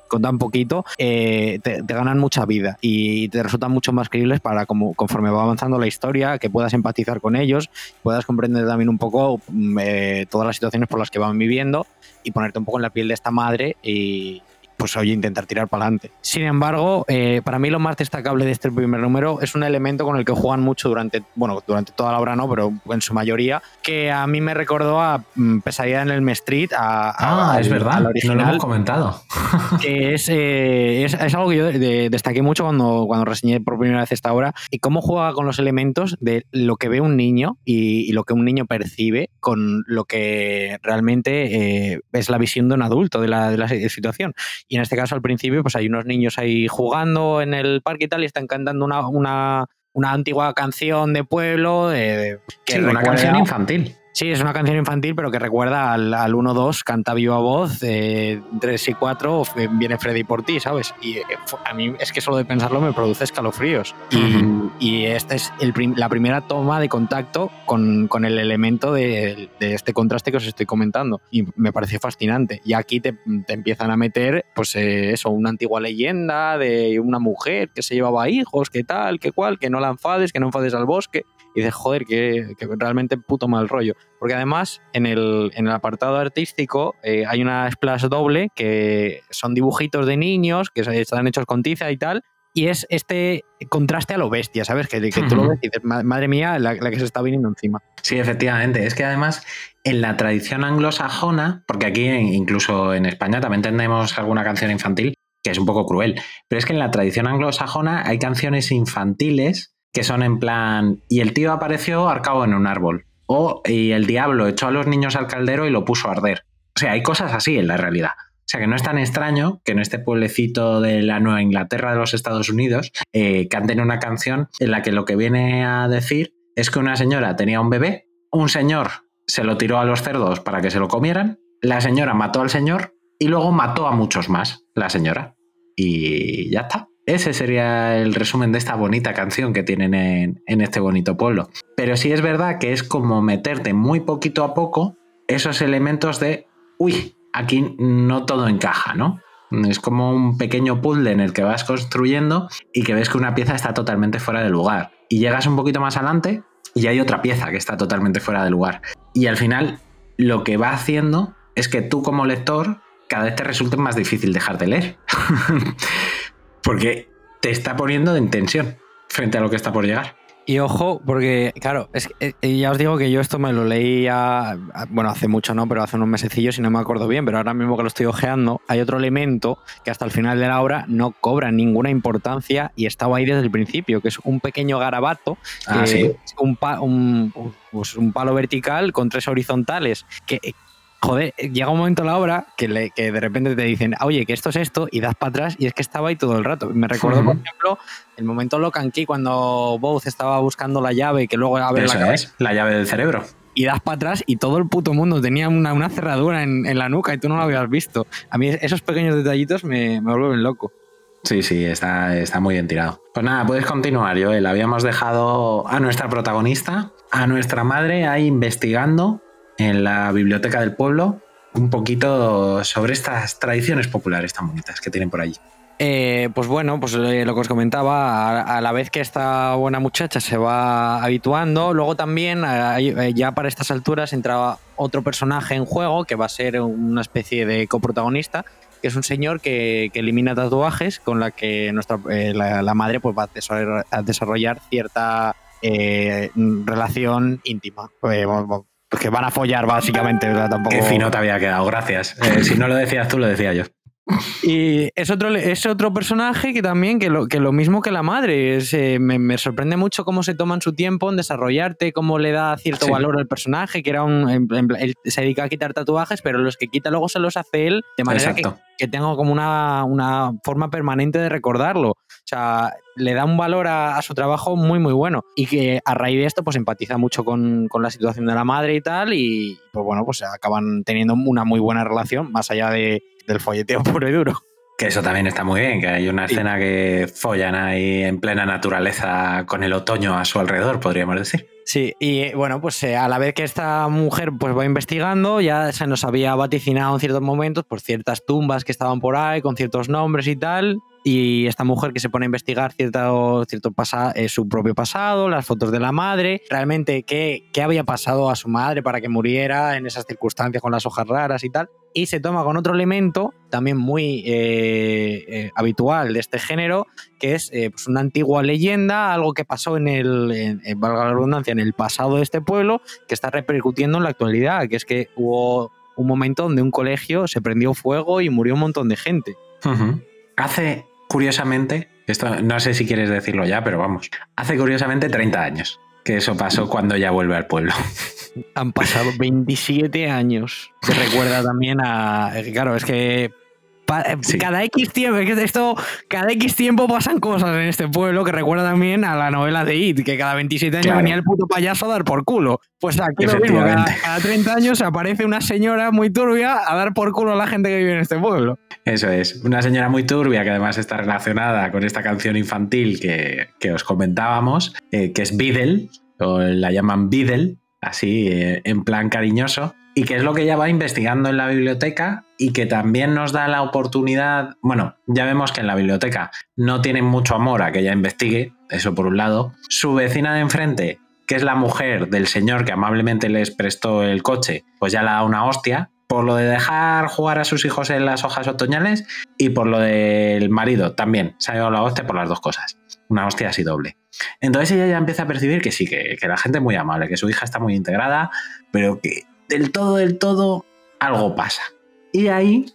con, tan poquito, eh, te, ganan mucha vida y te resultan mucho más creíbles para como, conforme va avanzando la historia, que puedas empatizar con ellos, puedas comprender también un poco mm, eh, todas las situaciones por las que van viviendo y ponerte un poco en la piel de esta madre y, pues oye, intentar tirar para adelante. Sin embargo, eh, para mí lo más destacable de este primer número es un elemento con el que juegan mucho durante, bueno, durante toda la obra no, pero en su mayoría, que a mí me recordó a mm, Pesadilla en el M Street, a, ah, es verdad, no lo hemos comentado. Que es, eh, es, algo que yo destaqué mucho cuando, cuando reseñé por primera vez esta obra, y cómo juega con los elementos de lo que ve un niño y, lo que un niño percibe con lo que realmente eh, es la visión de un adulto de la, de la situación. Y en este caso, al principio, pues hay unos niños ahí jugando en el parque y tal, y están cantando una, una, una antigua canción de pueblo. De, que una canción infantil. Sí, es una canción infantil, pero que recuerda al, al 1-2, canta viva voz, eh, 3 y 4, viene Freddy por ti, ¿sabes? Y eh, a mí es que solo de pensarlo me produce escalofríos. Y, esta es el la primera toma de contacto con, con el elemento de, de, este contraste que os estoy comentando. Y me parece fascinante. Y aquí te, te empiezan a meter, pues eh, eso, una antigua leyenda de una mujer que se llevaba hijos, que tal, que cual, que no la enfades, que no enfades al bosque y dices, joder, que, realmente puto mal rollo. Porque además, en el, en el apartado artístico eh, hay una splash doble que son dibujitos de niños que están hechos con tiza y tal. Y es este contraste a lo bestia, ¿sabes? Que, que tú lo ves y dices, madre mía, la, que se está viniendo encima. Sí, efectivamente. Es que además, en la tradición anglosajona, porque aquí incluso en España también tenemos alguna canción infantil que es un poco cruel, pero es que en la tradición anglosajona hay canciones infantiles que son en plan, y el tío apareció arcado en un árbol. O y el diablo echó a los niños al caldero y lo puso a arder. O sea, hay cosas así en la realidad. O sea, que no es tan extraño que en este pueblecito de la Nueva Inglaterra de los Estados Unidos eh, canten una canción en la que lo que viene a decir es que una señora tenía un bebé, un señor se lo tiró a los cerdos para que se lo comieran, la señora mató al señor y luego mató a muchos más, la señora. Y ya está. Ese sería el resumen de esta bonita canción que tienen en, este bonito pueblo. Pero sí es verdad que es como meterte muy poquito a poco esos elementos de, uy, aquí no todo encaja, ¿no? Es como un pequeño puzzle en el que vas construyendo y que ves que una pieza está totalmente fuera de lugar. Y llegas un poquito más adelante y hay otra pieza que está totalmente fuera de lugar. Y al final lo que va haciendo es que tú como lector cada vez te resulte más difícil dejar de leer. porque te está poniendo en tensión frente a lo que está por llegar. Y ojo, porque, claro, es eh, ya os digo que yo esto me lo leía, bueno, hace mucho no, pero hace unos mesecillos y no me acuerdo bien, pero ahora mismo que lo estoy ojeando, hay otro elemento que hasta el final de la obra no cobra ninguna importancia y estaba ahí desde el principio, que es un pequeño garabato, ah, un, un, pues un, palo vertical con tres horizontales, que, joder, llega un momento en la obra que, de repente te dicen, oye, que esto es esto, y das para atrás, y es que estaba ahí todo el rato. Me recuerdo, por ejemplo, el momento Locan Key cuando Booth estaba buscando la llave, que luego abre la, la llave del cerebro. y das para atrás y todo el puto mundo tenía una, una cerradura en, en la nuca y tú no lo habías visto. A mí esos pequeños detallitos me, me vuelven loco. Sí, sí, está, está muy bien tirado. Pues nada, puedes continuar, Joel. Habíamos dejado a nuestra protagonista, a nuestra madre, ahí investigando en la biblioteca del pueblo un poquito sobre estas tradiciones populares tan bonitas que tienen por allí. Eh, pues bueno, pues eh, lo que os comentaba, a, la vez que esta buena muchacha se va habituando, luego también eh, ya para estas alturas entraba otro personaje en juego que va a ser una especie de coprotagonista, que es un señor que, elimina tatuajes con la que nuestra, eh, la, la madre pues va a desarrollar, cierta eh, relación íntima. Eh, pues que van a follar básicamente. o sea, tampoco... Qué fino te había quedado, gracias. Eh, si no lo decías tú, lo decía yo. Y es otro, es otro personaje que también, que lo, que lo mismo que la madre, es, eh, me, me sorprende mucho cómo se toman su tiempo en desarrollarte, cómo le da cierto Sí. valor al personaje, que era un, en- en- él se dedica a quitar tatuajes, pero los que quita luego se los hace él, de manera que, que tengo como una, una forma permanente de recordarlo. O sea, le da un valor a, a su trabajo muy, muy bueno. Y que a raíz de esto, pues empatiza mucho con, con la situación de la madre y tal. Y pues bueno, pues acaban teniendo una muy buena relación, más allá de, del folleteo puro y duro. Que eso también está muy bien, que hay una escena que follan ahí en plena naturaleza con el otoño a su alrededor, podríamos decir. Sí, y bueno, pues eh, a la vez que esta mujer pues va investigando, ya se nos había vaticinado en ciertos momentos por ciertas tumbas que estaban por ahí, con ciertos nombres y tal. Y esta mujer que se pone a investigar cierto, cierto pasa, eh, su propio pasado, las fotos de la madre, realmente qué, qué había pasado a su madre para que muriera en esas circunstancias con las hojas raras y tal. Y se toma con otro elemento también muy eh, eh, habitual de este género, que es eh, pues una antigua leyenda, algo que pasó en el, en- en- valga la redundancia, en el pasado de este pueblo, que está repercutiendo en la actualidad, que es que hubo un momento donde un colegio se prendió fuego y murió un montón de gente. Hace, curiosamente, esto no sé si quieres decirlo ya, pero vamos, hace curiosamente 30 años que eso pasó cuando ella vuelve al pueblo. Han pasado 27 años. Se recuerda también a. Claro, es que. Eh, Sí. Cada X tiempo, es que esto, cada X tiempo pasan cosas en este pueblo que recuerda también a la novela de It, que cada 27 años Claro. venía el puto payaso a dar por culo. Pues aquí lo mismo, cada, cada 30 años aparece una señora muy turbia a dar por culo a la gente que vive en este pueblo. Eso es, una señora muy turbia que además está relacionada con esta canción infantil que, que os comentábamos, eh, que es Beadle, o la llaman Beadle, así eh, en plan cariñoso, y que es lo que ella va investigando en la biblioteca y que también nos da la oportunidad, bueno, ya vemos que en la biblioteca no tienen mucho amor a que ella investigue, eso por un lado, su vecina de enfrente, que es la mujer del señor que amablemente les prestó el coche, pues ya la da una hostia, por lo de dejar jugar a sus hijos en las hojas otoñales y por lo del marido también. Se ha llevado la hostia por las dos cosas. Una hostia así doble. Entonces ella ya empieza a percibir que sí, que, que la gente es muy amable, que su hija está muy integrada, pero que del todo, del todo, algo pasa. Y ahí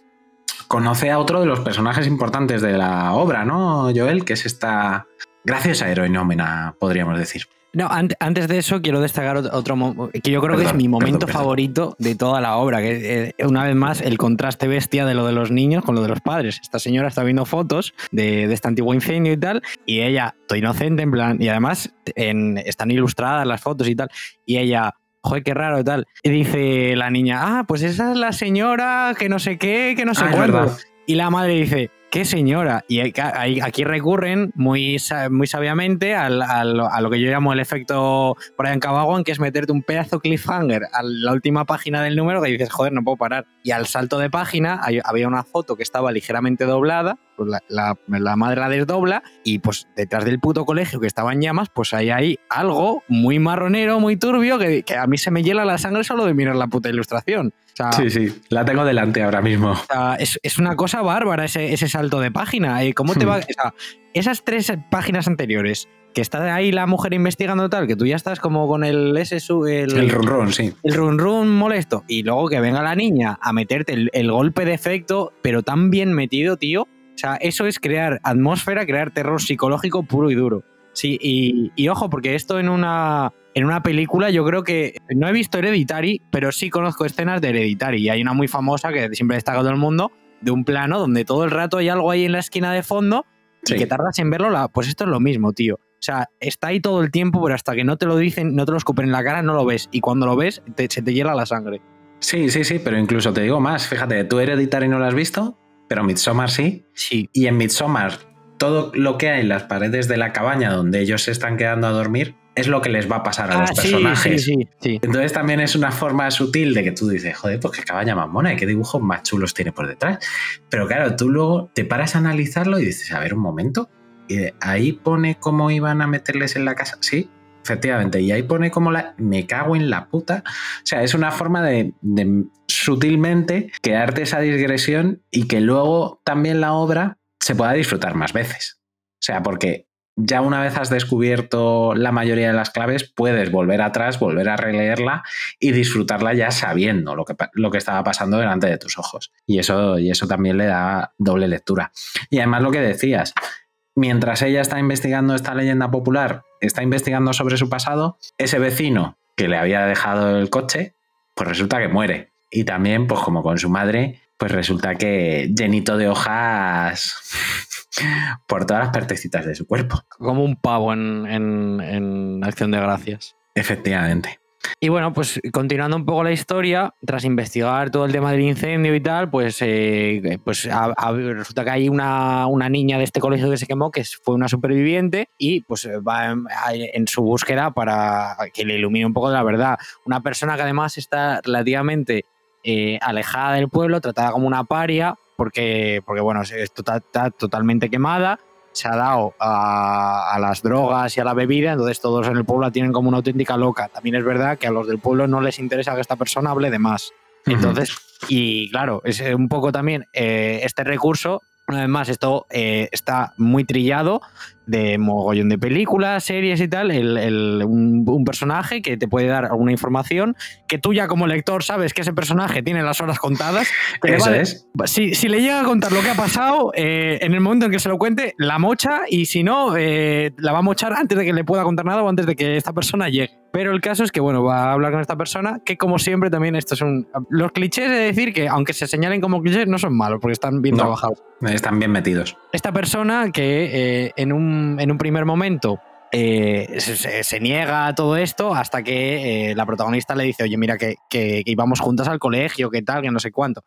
conoce a otro de los personajes importantes de la obra, ¿no, Joel? Que es esta graciosa heroinómena, podríamos decir. No, ant- antes de eso quiero destacar ot- otro que yo creo que es mi momento perdón, perdón. favorito de toda la obra, que eh, una vez más el contraste bestia de lo de los niños con lo de los padres. Esta señora está viendo fotos de, de este antiguo incendio y tal, y ella, todo inocente en plan, y además en- están ilustradas las fotos y tal, y ella... Joder, qué raro y tal. Y dice la niña, ah, pues esa es la señora que no sé qué, que no sé Ah, cuándo. Y la madre dice, ¿qué señora? Y aquí recurren muy, muy sabiamente al- al- a lo que yo llamo el efecto Brian Cabagon, que es meterte un pedazo cliffhanger a la última página del número que dices, joder, no puedo parar. Y al salto de página hay- había una foto que estaba ligeramente doblada, pues la, la- la madre la desdobla y pues detrás del puto colegio que estaba en llamas, pues ahí hay algo muy marronero, muy turbio, que, que a mí se me hiela la sangre solo de mirar la puta ilustración. O sea, Sí, sí, la tengo delante ahora mismo. o sea, es, es una cosa bárbara ese, ese salto de página. Eh, ¿Cómo te Hmm. va? o sea, esas tres páginas anteriores, que está ahí la mujer investigando tal, que tú ya estás como con el ese el, El run run, sí. el run run molesto, y luego que venga la niña a meterte el, el golpe de efecto, pero tan bien metido, tío. O sea, eso es crear atmósfera, crear terror psicológico puro y duro. Sí, y, y ojo, porque esto en una, en una película yo creo que no he visto Hereditary, pero sí conozco escenas de Hereditary. Y hay una muy famosa que siempre destaca todo el mundo, de un plano donde todo el rato hay algo ahí en la esquina de fondo Sí. y que tardas en verlo. la- pues esto es lo mismo, tío. sea, está ahí todo el tiempo, pero hasta que no te lo dicen, no te lo escupen en la cara, no lo ves. Y cuando lo ves, te- se te hiela la sangre. Sí, sí, sí, pero incluso te digo más. Fíjate, tú Hereditary no lo has visto, pero Midsommar sí. Sí. Y en Midsommar, todo lo que hay en las paredes de la cabaña donde ellos se están quedando a dormir es lo que les va a pasar a Ah, los personajes. sí, sí, sí. Entonces también es una forma sutil de que tú dices, joder, pues qué cabaña más mona y qué dibujos más chulos tiene por detrás. Pero claro, tú luego te paras a analizarlo y dices, a ver un momento, y ahí pone cómo iban a meterles en la casa. Sí, efectivamente, y ahí pone como la... Me cago en la puta. O sea, es una forma de, de sutilmente crearte esa digresión y que luego también la obra se pueda disfrutar más veces. O sea, porque ya una vez has descubierto la mayoría de las claves, puedes volver atrás, volver a releerla y disfrutarla ya sabiendo lo que, lo que estaba pasando delante de tus ojos. Y eso, y eso también le da doble lectura. Y además lo que decías, mientras ella está investigando esta leyenda popular, está investigando sobre su pasado, ese vecino que le había dejado el coche, pues resulta que muere. Y también, pues como con su madre, pues resulta que llenito de hojas por todas las partecitas de su cuerpo. Como un pavo en, en- en Acción de Gracias. Efectivamente. Y bueno, pues continuando un poco la historia, tras investigar todo el tema del incendio y tal, pues, eh, pues a- a- resulta que hay una, una niña de este colegio que se quemó, que fue una superviviente, y pues eh, va en, en su búsqueda para que le ilumine un poco de la verdad. Una persona que además está relativamente eh, alejada del pueblo, tratada como una paria, porque, porque bueno, es tota- está totalmente quemada, se ha dado a, a las drogas y a la bebida, entonces todos en el pueblo la tienen como una auténtica loca. También es verdad que a los del pueblo no les interesa que esta persona hable de más. Entonces, y claro, es un poco también eh, este recurso, una vez más, esto eh, está muy trillado de mogollón de películas, series y tal, el- el- un, un personaje que te puede dar alguna información que tú ya como lector sabes que ese personaje tiene las horas contadas. Eso es. si, si le llega a contar lo que ha pasado, eh, en el momento en que se lo cuente, la mocha y si no, eh, la va a mochar antes de que le pueda contar nada o antes de que esta persona llegue. Pero el caso es que, bueno, va a hablar con esta persona, que como siempre también esto es un... Los clichés de decir que, aunque se señalen como clichés, no son malos, porque están bien No. trabajados. Están bien metidos. Esta persona que eh, en, un, en un primer momento eh, se, se- se niega a todo esto hasta que eh, la protagonista le dice, oye, mira, que, que- que íbamos juntas al colegio, que tal, que no sé cuánto.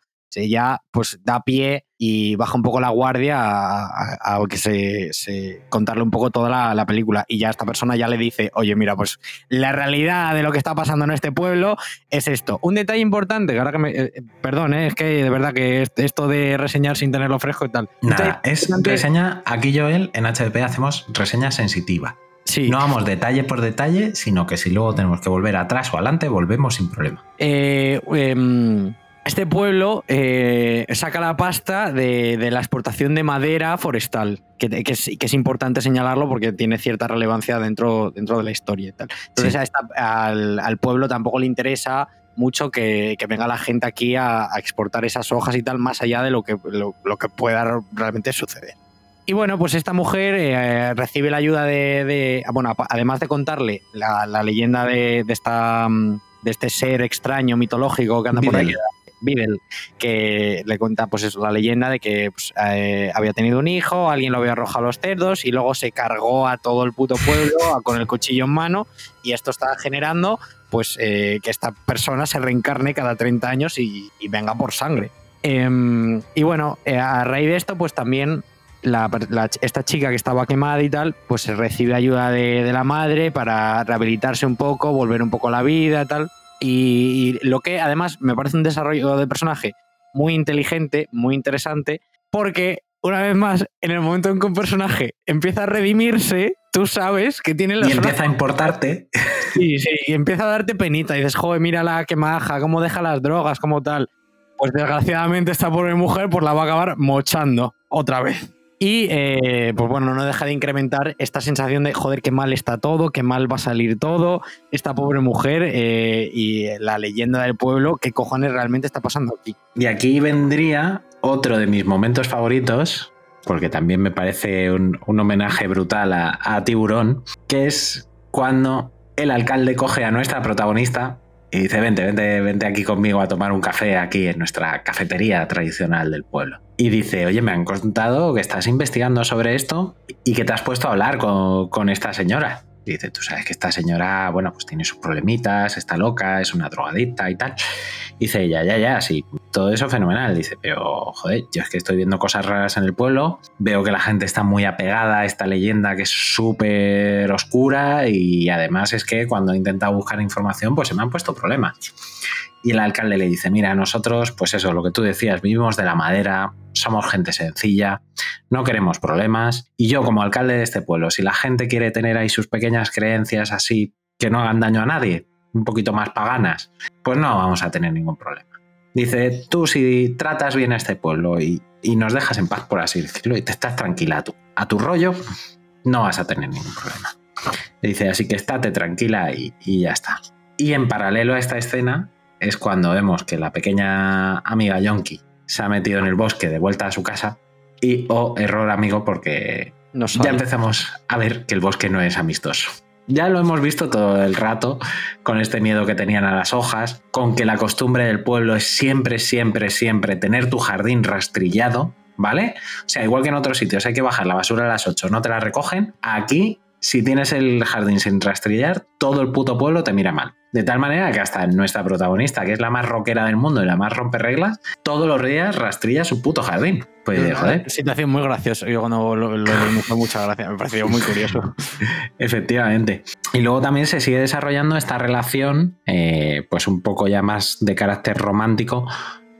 Ya pues da pie y baja un poco la guardia a, a- a que se, se- contarle un poco toda la, la película. Y ya esta persona ya le dice, oye, mira, pues la realidad de lo que está pasando en este pueblo es esto. Un detalle importante, que ahora que me... eh, perdón, eh, es que de verdad que est- esto de reseñar sin tenerlo fresco y tal. Nada, es reseña. Aquí, Joel, en HDP hacemos reseña sensitiva. Sí. No vamos detalle por detalle, sino que si luego tenemos que volver atrás o adelante, volvemos sin problema. Eh, em, este pueblo eh, saca la pasta de, de la exportación de madera forestal, que, que es, que es importante señalarlo porque tiene cierta relevancia dentro, dentro de la historia y tal. Entonces Sí. a esta- al, al pueblo tampoco le interesa mucho que, que venga la gente aquí a, a exportar esas hojas y tal, más allá de lo que, lo, lo que pueda realmente suceder. Y bueno, pues esta mujer eh, recibe la ayuda de, de- Bueno, además de contarle la, la leyenda de, de esta, mm, de este ser extraño, mitológico que anda por ahí, Videl, que le cuenta pues eso, la leyenda de que pues, eh, había tenido un hijo, alguien lo había arrojado a los cerdos y luego se cargó a todo el puto pueblo con el cuchillo en mano y esto está generando pues eh, que esta persona se reencarne cada 30 años y, venga por sangre. Em, y bueno, eh, a raíz de esto pues también esta chica que estaba quemada y tal, pues recibe ayuda de, de la madre para rehabilitarse un poco, volver un poco a la vida y tal. Y, y lo que además me parece un desarrollo de personaje muy inteligente, muy interesante, porque una vez más, en el momento en que un personaje empieza a redimirse, tú sabes que tiene las Y empieza a importarte. Sí, sí, y empieza a darte penita. Y dices, joder, mírala, qué maja, cómo deja las drogas, como tal. Pues desgraciadamente esta pobre mujer pues la va a acabar mochando otra vez. Y eh, pues bueno, no deja de incrementar esta sensación de, joder, qué mal está todo, qué mal va a salir todo, esta pobre mujer eh, y la leyenda del pueblo, qué cojones realmente está pasando aquí. Y aquí vendría otro de mis momentos favoritos, porque también me parece un, un homenaje brutal a, a Tiburón, que es cuando el alcalde coge a nuestra protagonista Y dice, vente, vente, vente aquí conmigo a tomar un café aquí en nuestra cafetería tradicional del pueblo. Y dice, oye, me han contado que estás investigando sobre esto y que te has puesto a hablar con, con esta señora. Dice, tú sabes que esta señora, bueno, pues tiene sus problemitas, está loca, es una drogadicta y tal. Dice, ya, ya, ya, sí, todo eso fenomenal. Dice, pero, joder, yo es que estoy viendo cosas raras en el pueblo, veo que la gente está muy apegada a esta leyenda que es súper oscura y además es que cuando he intentado buscar información, pues se me han puesto problemas. Y el alcalde le dice, mira, nosotros, pues eso, lo que tú decías, vivimos de la madera, somos gente sencilla, no queremos problemas. Y yo como alcalde de este pueblo, si la gente quiere tener ahí sus pequeñas creencias así, que no hagan daño a nadie, un poquito más paganas, pues no vamos a tener ningún problema. Dice, tú si tratas bien a este pueblo y, y nos dejas en paz, por así decirlo, y te estás tranquila a tu, a tu rollo, no vas a tener ningún problema. Dice, así que estate tranquila y, y ya está. Y en paralelo a esta escena, es cuando vemos que la pequeña amiga Yonki se ha metido en el bosque de vuelta a su casa y, oh, error amigo, porque No ya empezamos a ver que el bosque no es amistoso. Ya lo hemos visto todo el rato, con este miedo que tenían a las hojas, con que la costumbre del pueblo es siempre, siempre, siempre tener tu jardín rastrillado, ¿vale? O sea, igual que en otros sitios hay que bajar la basura a las 8, no te la recogen, aquí, si tienes el jardín sin rastrillar, todo el puto pueblo te mira mal. De tal manera que hasta nuestra protagonista, que es la más rockera del mundo y la más rompe reglas, todos los días rastrilla su puto jardín. Pues, joder, Situación muy graciosa. Yo cuando lo, lo, mucha gracia, me pareció muy curioso. Efectivamente. Y luego también se sigue desarrollando esta relación, eh, pues un poco ya más de carácter romántico,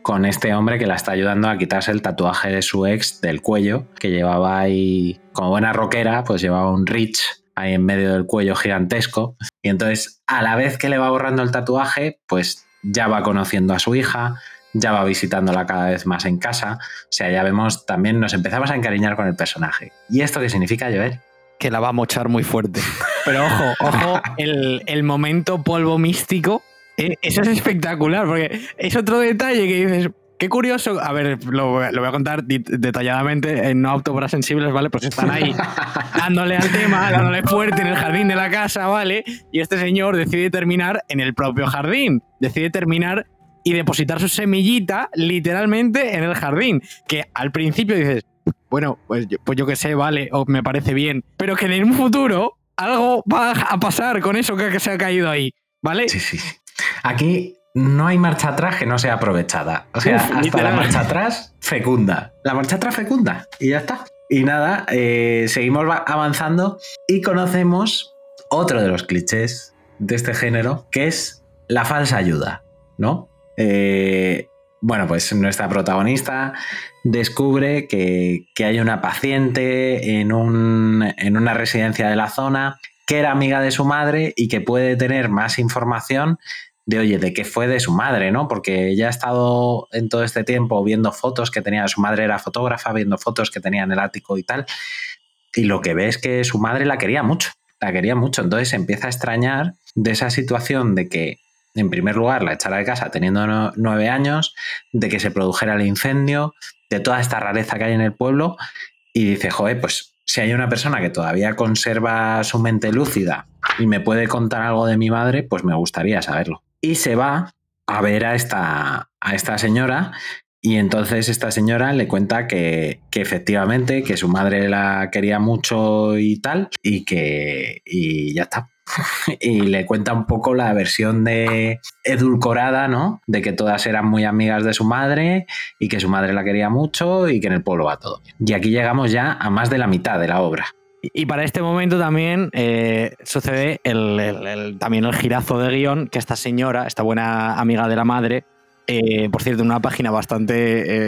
con este hombre que la está ayudando a quitarse el tatuaje de su ex del cuello, que llevaba ahí, como buena rockera, pues llevaba un Rich ahí en medio del cuello gigantesco. Y entonces, a la vez que le va borrando el tatuaje, pues ya va conociendo a su hija, ya va visitándola cada vez más en casa. O sea, ya vemos, también nos empezamos a encariñar con el personaje. ¿Y esto qué significa, Joel? Que la va a mochar muy fuerte. Pero ojo, ojo, el, el momento polvo místico, eh, eso es espectacular, porque es otro detalle que dices, qué curioso. A ver, lo, voy a- lo voy a contar detalladamente, en no apto para sensibles, ¿vale? Pues están ahí dándole al tema, dándole fuerte en el jardín de la casa, ¿vale? Y este señor decide terminar en el propio jardín. Decide terminar y depositar su semillita literalmente en el jardín. Que al principio dices, bueno, pues yo, pues yo qué sé, vale, o me parece bien. Pero que en un futuro algo va a pasar con eso que, que se ha caído ahí, ¿vale? Sí, sí. sí. Aquí no hay marcha atrás que no sea aprovechada. O sea, Uf, hasta literal. la marcha atrás fecunda. La marcha atrás fecunda. Y ya está. Y nada, eh, seguimos va- avanzando y conocemos otro de los clichés de este género, que es la falsa ayuda, ¿no? Eh, bueno, pues nuestra protagonista descubre que, que hay una paciente en, un- en una residencia de la zona que era amiga de su madre y que puede tener más información de, oye, de qué fue de su madre, ¿no? Porque ella ha estado en todo este tiempo viendo fotos que tenía, su madre era fotógrafa, viendo fotos que tenía en el ático y tal, y lo que ve es que su madre la quería mucho, la quería mucho, entonces se empieza a extrañar de esa situación de que, en primer lugar, la echara de casa teniendo nueve años, de que se produjera el incendio, de toda esta rareza que hay en el pueblo, y dice, joder, pues si hay una persona que todavía conserva su mente lúcida y me puede contar algo de mi madre, pues me gustaría saberlo. Y se va a ver a esta, a esta señora y entonces esta señora le cuenta que, que efectivamente, que su madre la quería mucho y tal, y que y ya está. y le cuenta un poco la versión de edulcorada, ¿no? De que todas eran muy amigas de su madre y que su madre la quería mucho y que en el pueblo va todo bien. Y aquí llegamos ya a más de la mitad de la obra. Y para este momento también eh, sucede el, también el girazo de guion que esta señora, esta buena amiga de la madre, eh, por cierto, una página bastante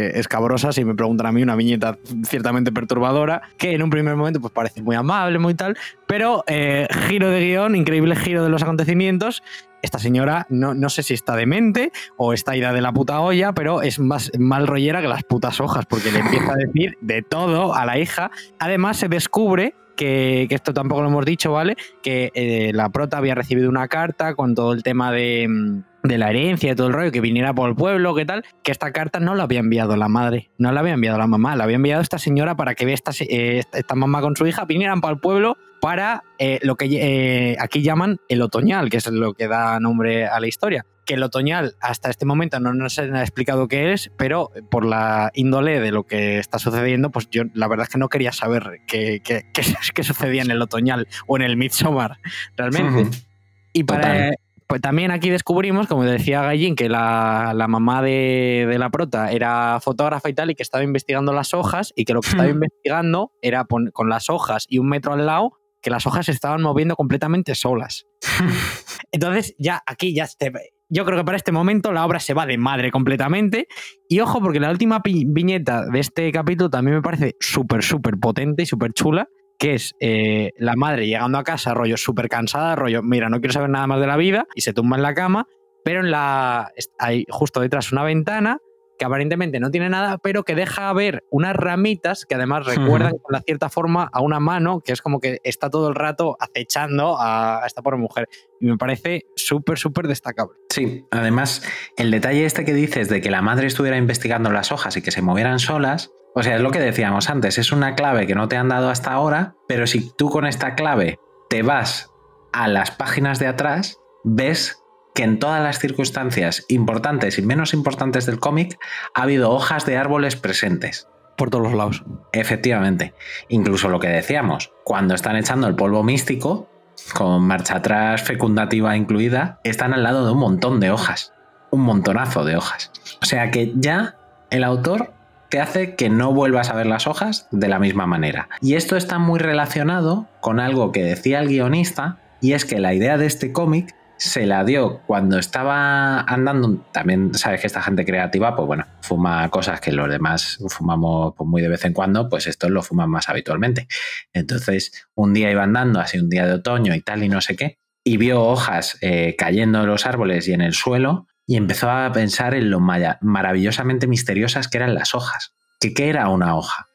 eh, escabrosa, si me preguntan a mí, una viñeta ciertamente perturbadora, que en un primer momento pues parece muy amable, muy tal, pero eh, giro de guion, increíble giro de los acontecimientos. Esta señora no, no sé si está demente o está ida de la puta olla, pero es más mal rollera que las putas hojas, porque le empieza a decir de todo a la hija. Además, se descubre que, esto tampoco lo hemos dicho, ¿vale? Que eh, la prota había recibido una carta con todo el tema de, mm, de la herencia y todo el rollo, que viniera por el pueblo, ¿qué tal? Que esta carta no la había enviado la madre, no la había enviado la mamá, la había enviado esta señora para que esta, eh, esta mamá con su hija vinieran para el pueblo para eh, lo que eh, aquí llaman el otoñal, que es lo que da nombre a la historia. Que el otoñal hasta este momento no nos han explicado qué es, pero por la índole de lo que está sucediendo, pues yo la verdad es que no quería saber qué, qué, qué, qué sucedía en el otoñal o en el Midsommar realmente. Y para, pues también aquí descubrimos, como decía Gallín, que la, la mamá de, de la prota era fotógrafa y tal, y que estaba investigando las hojas, y que lo que estaba Hmm. investigando era pon- con las hojas y un metro al lado, que las hojas se estaban moviendo completamente solas. Entonces, ya aquí ya te- yo creo que para este momento la obra se va de madre completamente. Y ojo, porque la última viñeta de este capítulo también me parece súper, súper potente y súper chula. Que es eh, la madre llegando a casa, rollo súper cansada, rollo, mira, no quiero saber nada más de la vida, y se tumba en la cama, pero en la hay justo detrás una ventana que aparentemente no tiene nada, pero que deja ver unas ramitas que además recuerdan con la cierta forma a una mano que es como que está todo el rato acechando a, a esta pobre mujer. Y me parece súper, súper destacable. Sí, además, el detalle este que dices de que la madre estuviera investigando las hojas y que se movieran solas, o sea, es lo que decíamos antes, es una clave que no te han dado hasta ahora, pero si tú con esta clave te vas a las páginas de atrás, ves que en todas las circunstancias importantes y menos importantes del cómic ha habido hojas de árboles presentes. Por todos los lados. Efectivamente. Incluso lo que decíamos, cuando están echando el polvo místico, con marcha atrás fecundativa incluida, están al lado de un montón de hojas. Un montonazo de hojas. O sea que ya el autor te hace que no vuelvas a ver las hojas de la misma manera. Y esto está muy relacionado con algo que decía el guionista, y es que la idea de este cómic se la dio cuando estaba andando. También sabes que esta gente creativa, pues bueno, fuma cosas que los demás fumamos pues, muy de vez en cuando, pues estos lo fuman más habitualmente. Entonces, un día iba andando, así un día de otoño y tal, y no sé qué, y vio hojas eh, cayendo de los árboles y en el suelo, y empezó a pensar en lo maravillosamente misteriosas que eran las hojas. ¿Que ¿Qué era una hoja?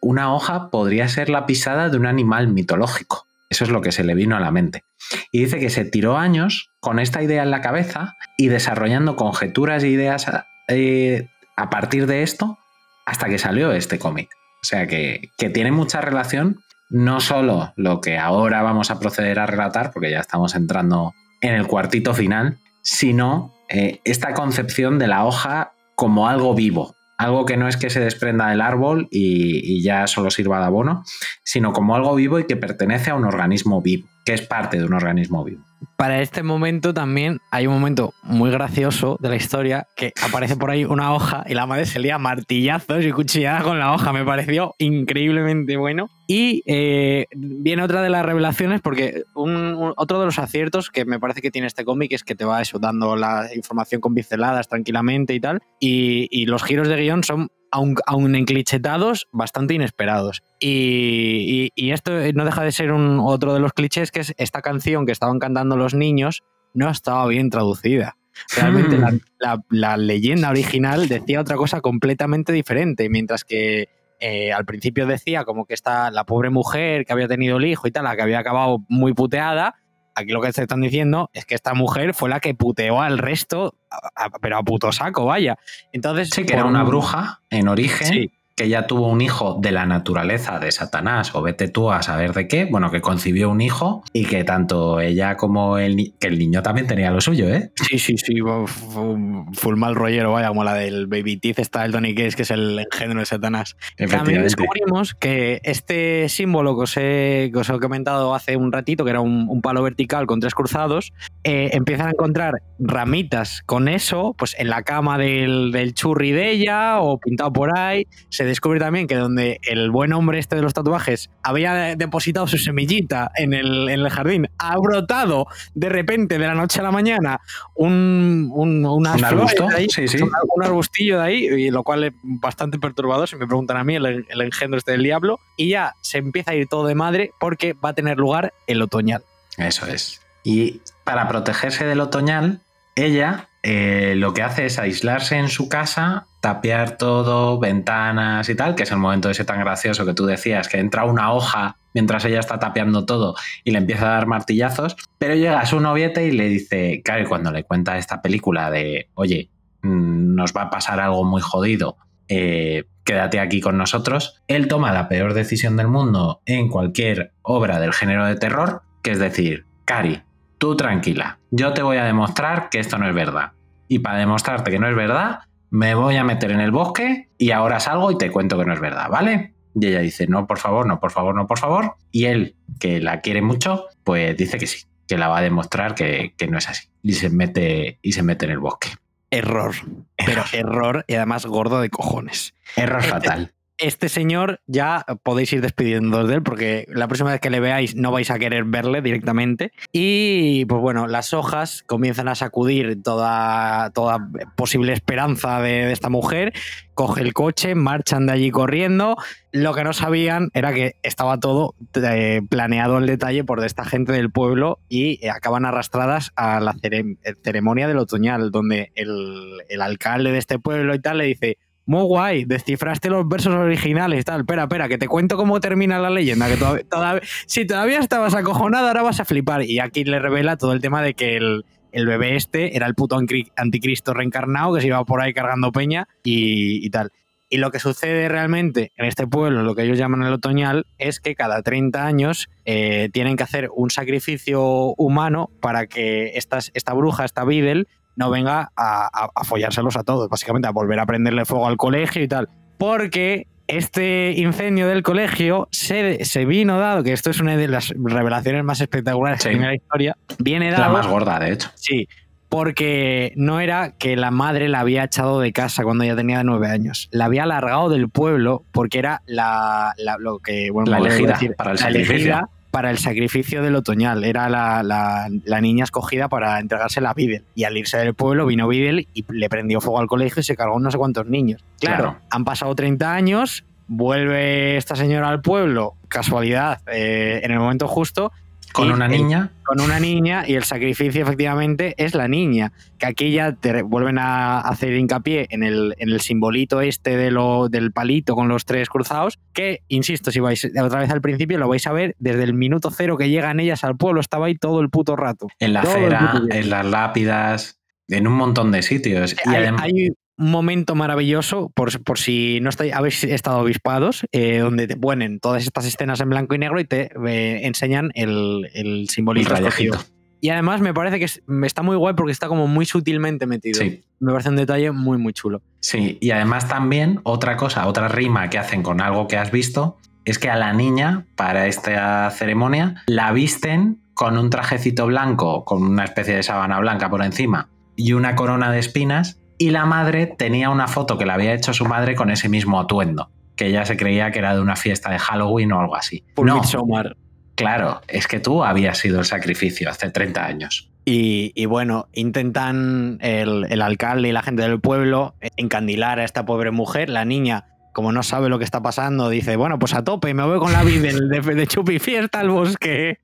Una hoja podría ser la pisada de un animal mitológico. Eso es lo que se le vino a la mente. Y dice que se tiró años con esta idea en la cabeza y desarrollando conjeturas e ideas eh, a partir de esto hasta que salió este cómic. O sea que, que tiene mucha relación, no solo lo que ahora vamos a proceder a relatar, porque ya estamos entrando en el cuartito final, sino eh, esta concepción de la hoja como algo vivo, algo que no es que se desprenda del árbol y, ya solo sirva de abono, sino como algo vivo y que pertenece a un organismo vivo, que es parte de un organismo vivo. Para este momento también hay un momento muy gracioso de la historia que aparece por ahí una hoja y la madre se lía martillazos y cuchilladas con la hoja. Me pareció increíblemente bueno. Y eh, viene otra de las revelaciones porque un- un- otro de los aciertos que me parece que tiene este cómic es que te va eso, dando la información con pinceladas tranquilamente y tal. Y, y los giros de guion son aun, aun enclichetados, bastante inesperados. Y, y- y esto no deja de ser un, otro de los clichés, que es esta canción que estaban cantando los niños, no estaba bien traducida. Realmente Hmm. la, la- la leyenda original decía otra cosa completamente diferente, mientras que eh, al principio decía como que está la pobre mujer que había tenido el hijo y tal, la que había acabado muy puteada. Aquí lo que se están diciendo es que esta mujer fue la que puteó al resto, a- a- pero a puto saco, vaya. Entonces, Sí, que era una un- bruja en origen, Sí. Que ya tuvo un hijo de la naturaleza de Satanás, o vete tú a saber de qué, bueno, que concibió un hijo y que tanto ella como el, que el niño también tenía lo suyo, ¿eh? Sí, sí, sí, fu- full mal rollero, vaya, como la del Baby Teeth está el Tony Case, que es el engendro de Satanás. También Efectivamente. descubrimos que este símbolo que os he, que os he comentado hace un ratito, que era un, un palo vertical con tres cruzados, eh, empiezan a encontrar ramitas con eso, pues en la cama del, del churri de ella o pintado por ahí. Se descubre también que donde el buen hombre este de los tatuajes había depositado su semillita en el, en el jardín, ha brotado de repente de la noche a la mañana un, un, unas Un flores arbusto, de ahí, sí, sí. un, un arbustillo de ahí, y lo cual es bastante perturbador, si me preguntan a mí, el, el engendro este del diablo, y ya se empieza a ir todo de madre porque va a tener lugar el otoñal. Eso es. Y para protegerse del otoñal, ella eh, lo que hace es aislarse en su casa, tapiar todo, ventanas y tal, que es el momento ese tan gracioso que tú decías, que entra una hoja mientras ella está tapeando todo y le empieza a dar martillazos, pero llega su noviete y le dice, claro, cuando le cuenta esta película de, oye, mm, nos va a pasar algo muy jodido, eh, quédate aquí con nosotros, él toma la peor decisión del mundo en cualquier obra del género de terror, que es decir, Cari, tú tranquila, yo te voy a demostrar que esto no es verdad. Y para demostrarte que no es verdad, me voy a meter en el bosque y ahora salgo y te cuento que no es verdad, ¿vale? Y ella dice, no, por favor, no, por favor, no, por favor. Y él, que la quiere mucho, pues dice que sí, que la va a demostrar que, que no es así. Y se mete, y se mete en el bosque. Error. Pero error y además gordo de cojones. Error fatal. Este señor ya podéis ir despidiendo de él porque la próxima vez que le veáis no vais a querer verle directamente. Y pues bueno, las hojas comienzan a sacudir toda, toda posible esperanza de, esta mujer. Coge el coche, marchan de allí corriendo. Lo que no sabían era que estaba todo eh, planeado en detalle por esta gente del pueblo y acaban arrastradas a la cere- ceremonia del otoñal, donde el, el alcalde de este pueblo y tal le dice muy guay, descifraste los versos originales, tal. Espera, espera, que te cuento cómo termina la leyenda. Que todavía, todavía- si todavía estabas acojonado, ahora vas a flipar. Y aquí le revela todo el tema de que el, el bebé este era el puto anticristo reencarnado que se iba por ahí cargando peña y, y tal. Y lo que sucede realmente en este pueblo, lo que ellos llaman el otoñal, es que cada 30 años eh, tienen que hacer un sacrificio humano para que estas, esta bruja, esta Beadle, no venga a, a- a follárselos a todos, básicamente a volver a prenderle fuego al colegio y tal. Porque este incendio del colegio se, se vino dado, que esto es una de las revelaciones más espectaculares Sí. tiene la historia, viene La dado... más gorda, de hecho. Sí, porque no era que la madre la había echado de casa cuando ella tenía nueve años. La había alargado del pueblo porque era la, la- lo que bueno, La elegida para el la sacrificio. elegida para el sacrificio del otoñal. Era la, la- la niña escogida para entregarse a Videl. Y al irse del pueblo vino Videl y le prendió fuego al colegio y se cargó no sé cuántos niños. Claro, Claro. han pasado 30 años, vuelve esta señora al pueblo, casualidad, eh, en el momento justo, Con una el- niña. con una niña y el sacrificio efectivamente es la niña. Que aquí ya te vuelven a hacer hincapié en el, en el simbolito este de lo, del palito con los tres cruzados, que, insisto, si vais otra vez al principio, lo vais a ver desde el minuto cero que llegan ellas al pueblo, estaba ahí todo el puto rato. En la acera, en las lápidas, en un montón de sitios. Y además, hay momento maravilloso, por, por si no estáis, habéis estado avispados, eh, donde te ponen todas estas escenas en blanco y negro y te eh, enseñan el, el el rayajito. escogido. Y además me parece que es- está muy guay porque está como muy sutilmente metido. Sí. Me parece un detalle muy, muy chulo. Sí, y además también otra cosa, otra rima que hacen con algo que has visto, es que a la niña, para esta ceremonia, la visten con un trajecito blanco, con una especie de sábana blanca por encima y una corona de espinas, y la madre tenía una foto que le había hecho su madre con ese mismo atuendo, que ella se creía que era de una fiesta de Halloween o algo así. Por no, Midsommar. claro, es que tú habías sido el sacrificio hace 30 años. Y, y bueno, intentan el, el alcalde y la gente del pueblo encandilar a esta pobre mujer. La niña, como no sabe lo que está pasando, dice, bueno, pues a tope, me voy con la vida de, de chupi fiesta al bosque.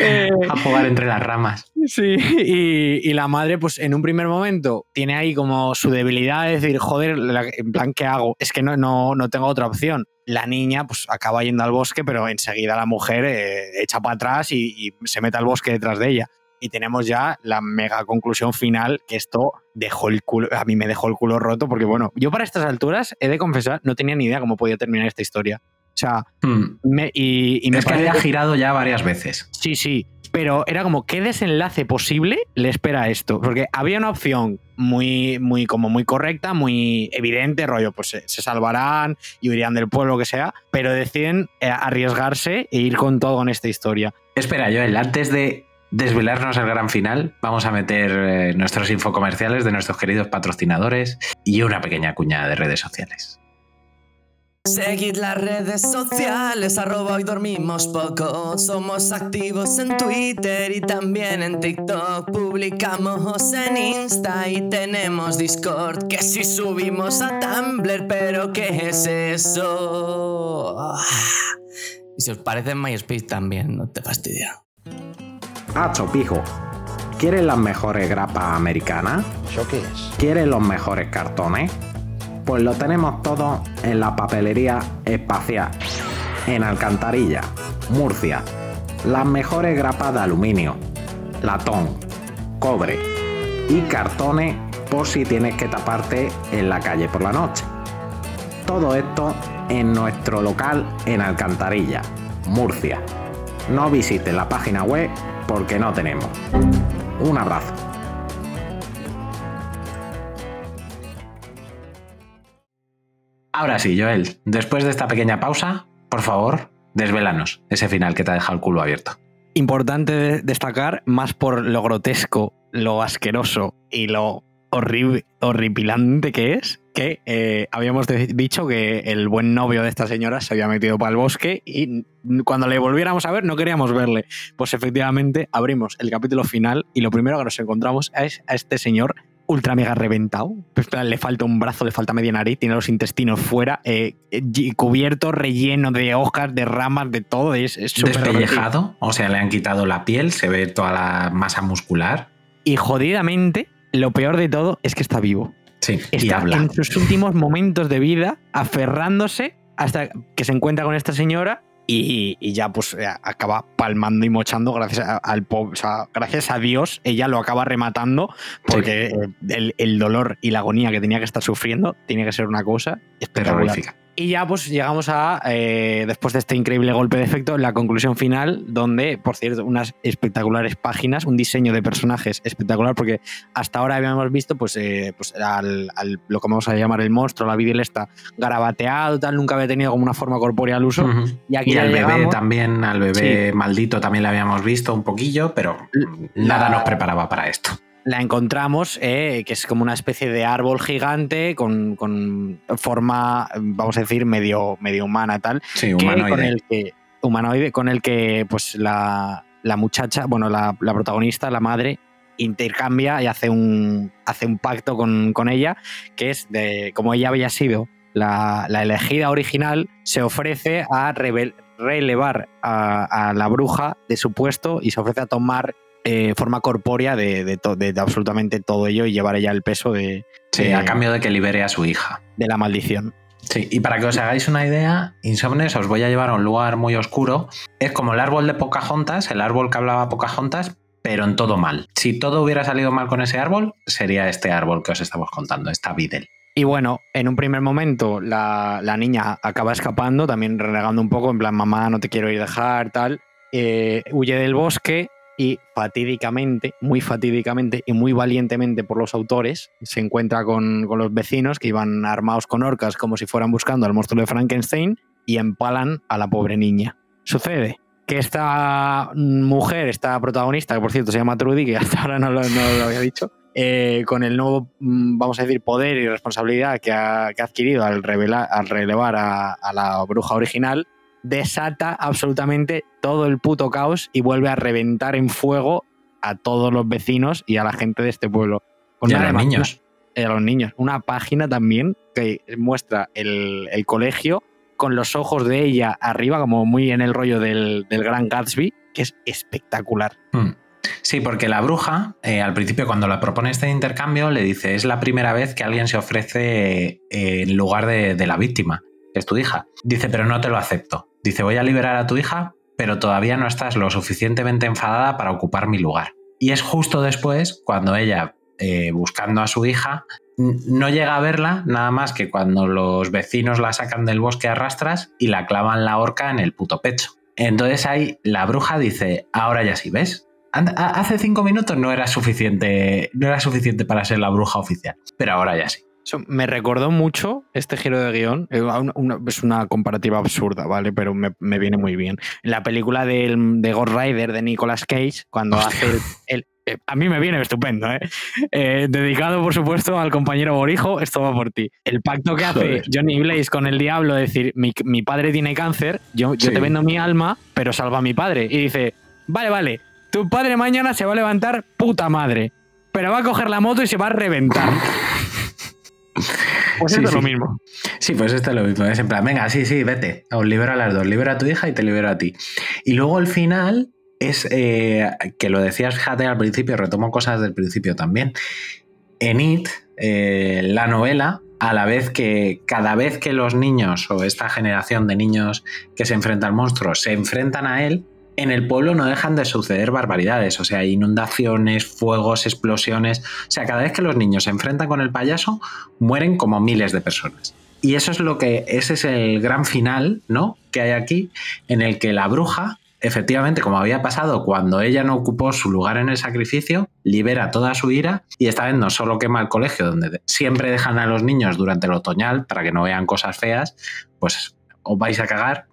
Eh, A jugar entre las ramas. Sí, y, y la madre, pues en un primer momento, tiene ahí como su debilidad de decir, joder, en plan, ¿qué hago? Es que no, no, no tengo otra opción. La niña, pues acaba yendo al bosque, pero enseguida la mujer eh, echa para atrás y, y se mete al bosque detrás de ella. Y tenemos ya la mega conclusión final, que esto dejó el culo, a mí me dejó el culo roto, porque bueno, yo para estas alturas, he de confesar, no tenía ni idea cómo podía terminar esta historia. O sea, Hmm. me, y, y me Es que había girado ya varias veces. Sí, sí. Pero era como, ¿qué desenlace posible le espera a esto? Porque había una opción muy, muy, como muy correcta, muy evidente, rollo, pues se, se salvarán y huirían del pueblo, lo que sea, pero deciden eh, arriesgarse e ir con todo en esta historia. Espera, Joel, antes de desvelarnos el gran final, vamos a meter eh, nuestros infocomerciales de nuestros queridos patrocinadores y una pequeña cuña de redes sociales. Seguid las redes sociales, arroba hoy dormimos poco. Somos activos en Twitter y también en TikTok. Publicamos en Insta y tenemos Discord. Que si subimos a Tumblr, pero ¿qué es eso? Y si os parece en MySpace también, no te fastidia. Hacho, pijo. ¿Quieres las mejores grapas americanas? ¿Eso qué es? ¿Quieres los mejores cartones? Pues lo tenemos todo en la papelería espacial, en Alcantarilla, Murcia. Las mejores grapas de aluminio, latón, cobre y cartones por si tienes que taparte en la calle por la noche. Todo esto en nuestro local en Alcantarilla, Murcia. No visites la página web porque no tenemos. Un abrazo. Ahora sí, Joel, después de esta pequeña pausa, por favor, desvélanos ese final que te ha dejado el culo abierto. Importante destacar, más por lo grotesco, lo asqueroso y lo horrible, horripilante que es, que eh, habíamos dicho que el buen novio de esta señora se había metido para el bosque y cuando le volviéramos a ver no queríamos verle. Pues efectivamente abrimos el capítulo final y lo primero que nos encontramos es a este señor ultra mega reventado. Pues, le falta un brazo, le falta media nariz, tiene los intestinos fuera, eh, cubierto, relleno de hojas, de ramas, de todo. Es, es súper Despellejado, o sea, le han quitado la piel, se ve toda la masa muscular. Y jodidamente, lo peor de todo es que está vivo. Sí, está y habla. en sus últimos momentos de vida, aferrándose hasta que se encuentra con esta señora y, y ya pues eh, acaba palmando y mochando gracias a, al o sea, gracias a Dios ella lo acaba rematando porque eh, el, el dolor y la agonía que tenía que estar sufriendo tiene que ser una cosa espectacular. Terrorífica. Y ya pues llegamos a, eh, después de este increíble golpe de efecto, la conclusión final, donde, por cierto, unas espectaculares páginas, un diseño de personajes espectacular, porque hasta ahora habíamos visto pues, eh, pues al, al- lo que vamos a llamar el monstruo, la Videl está garabateado, tal, nunca había tenido como una forma corpórea al uso. Y aquí Y ya al bebé también, al bebé maldito también le habíamos visto un poquillo, pero nada nos preparaba para esto. La encontramos, eh, que es como una especie de árbol gigante con, con forma, vamos a decir, medio, medio humana, tal. Sí, que- humanoide. con el que humanoide con el que pues la, la muchacha bueno la, la protagonista la madre intercambia y hace un hace un pacto con, con ella que es de como ella había sido la, la elegida original se ofrece a revel- relevar a, a la bruja de su puesto y se ofrece a tomar eh, forma corpórea de, de to- de- de absolutamente todo ello y llevar ella el peso de, Sí, a cambio de que libere a su hija. de la maldición Sí, y para que os hagáis una idea, Insomnes os voy a llevar a un lugar muy oscuro. Es como el árbol de Pocahontas, el árbol que hablaba Pocahontas, pero en todo mal. Si todo hubiera salido mal con ese árbol, sería este árbol que os estamos contando, esta Videl. Y bueno, en un primer momento la, la niña acaba escapando, también renegando un poco, en plan, mamá, no te quiero ir a dejar, tal. Eh, huye del bosque y fatídicamente, muy fatídicamente y muy valientemente por los autores, se encuentra con, con los vecinos que iban armados con orcas como si fueran buscando al monstruo de Frankenstein y empalan a la pobre niña. Sucede que esta mujer, esta protagonista, que por cierto se llama Trudy, que hasta ahora no lo, había dicho, eh, con el nuevo, mm, vamos a decir, poder y responsabilidad que ha, que ha adquirido al, revelar, al relevar a la bruja original, desata absolutamente todo el puto caos y vuelve a reventar en fuego a todos los vecinos y a la gente de este pueblo. Con Y a los niños. una- y a los niños. Una página también que muestra el, el colegio con los ojos de ella arriba, como muy en el rollo del, del Gran Gatsby, que es espectacular. Hmm. Sí, porque la bruja, eh, al principio cuando la propone este intercambio, le dice, es la primera vez que alguien se ofrece eh, en lugar de, de la víctima, es tu hija. Dice, pero no te lo acepto. Dice, voy a liberar a tu hija, pero todavía no estás lo suficientemente enfadada para ocupar mi lugar. Y es justo después cuando ella, eh, buscando a su hija, no llega a verla nada más que cuando los vecinos la sacan del bosque a rastras y la clavan la horca en el puto pecho. Entonces ahí la bruja dice, ahora ya sí, ¿ves? Hace cinco minutos no era suficiente, no era suficiente para ser la bruja oficial, pero ahora ya sí. Eso me recordó mucho este giro de guion. a una- una- es una comparativa absurda, ¿vale? Pero me, me viene muy bien. En la película del- de Ghost Rider de Nicolas Cage, cuando hace el. el- eh, a mí me viene estupendo, ¿eh? Eh, Dedicado, por supuesto, al compañero Borijo, esto va por ti. El pacto que hace. Johnny Blaze con el diablo, es decir, mi, mi padre tiene cáncer, yo, yo te vendo mi alma, pero salva a mi padre. Y dice: Vale, vale, tu padre mañana se va a levantar puta madre, pero va a coger la moto y se va a reventar. Pues Sí, esto es lo mismo. Sí, pues esto es lo mismo. Es en plan, venga, sí, sí, vete. Os libero a las dos. Libera a tu hija y te libero a ti. Y luego el final es eh, que lo decías, fíjate, al principio, retomo cosas del principio también. En It, eh, la novela, a la vez que cada vez que los niños o esta generación de niños que se enfrentan al monstruo se enfrentan a él, en el pueblo no dejan de suceder barbaridades, o sea, inundaciones, fuegos, explosiones. O sea, cada vez que los niños se enfrentan con el payaso, mueren como miles de personas. Y eso es lo que, ese es el gran final, ¿no? Que hay aquí, en el que la bruja efectivamente, como había pasado cuando ella no ocupó su lugar en el sacrificio, libera toda su ira y esta vez no solo quema el colegio, donde siempre dejan a los niños durante el otoñal para que no vean cosas feas, pues os vais a cagar,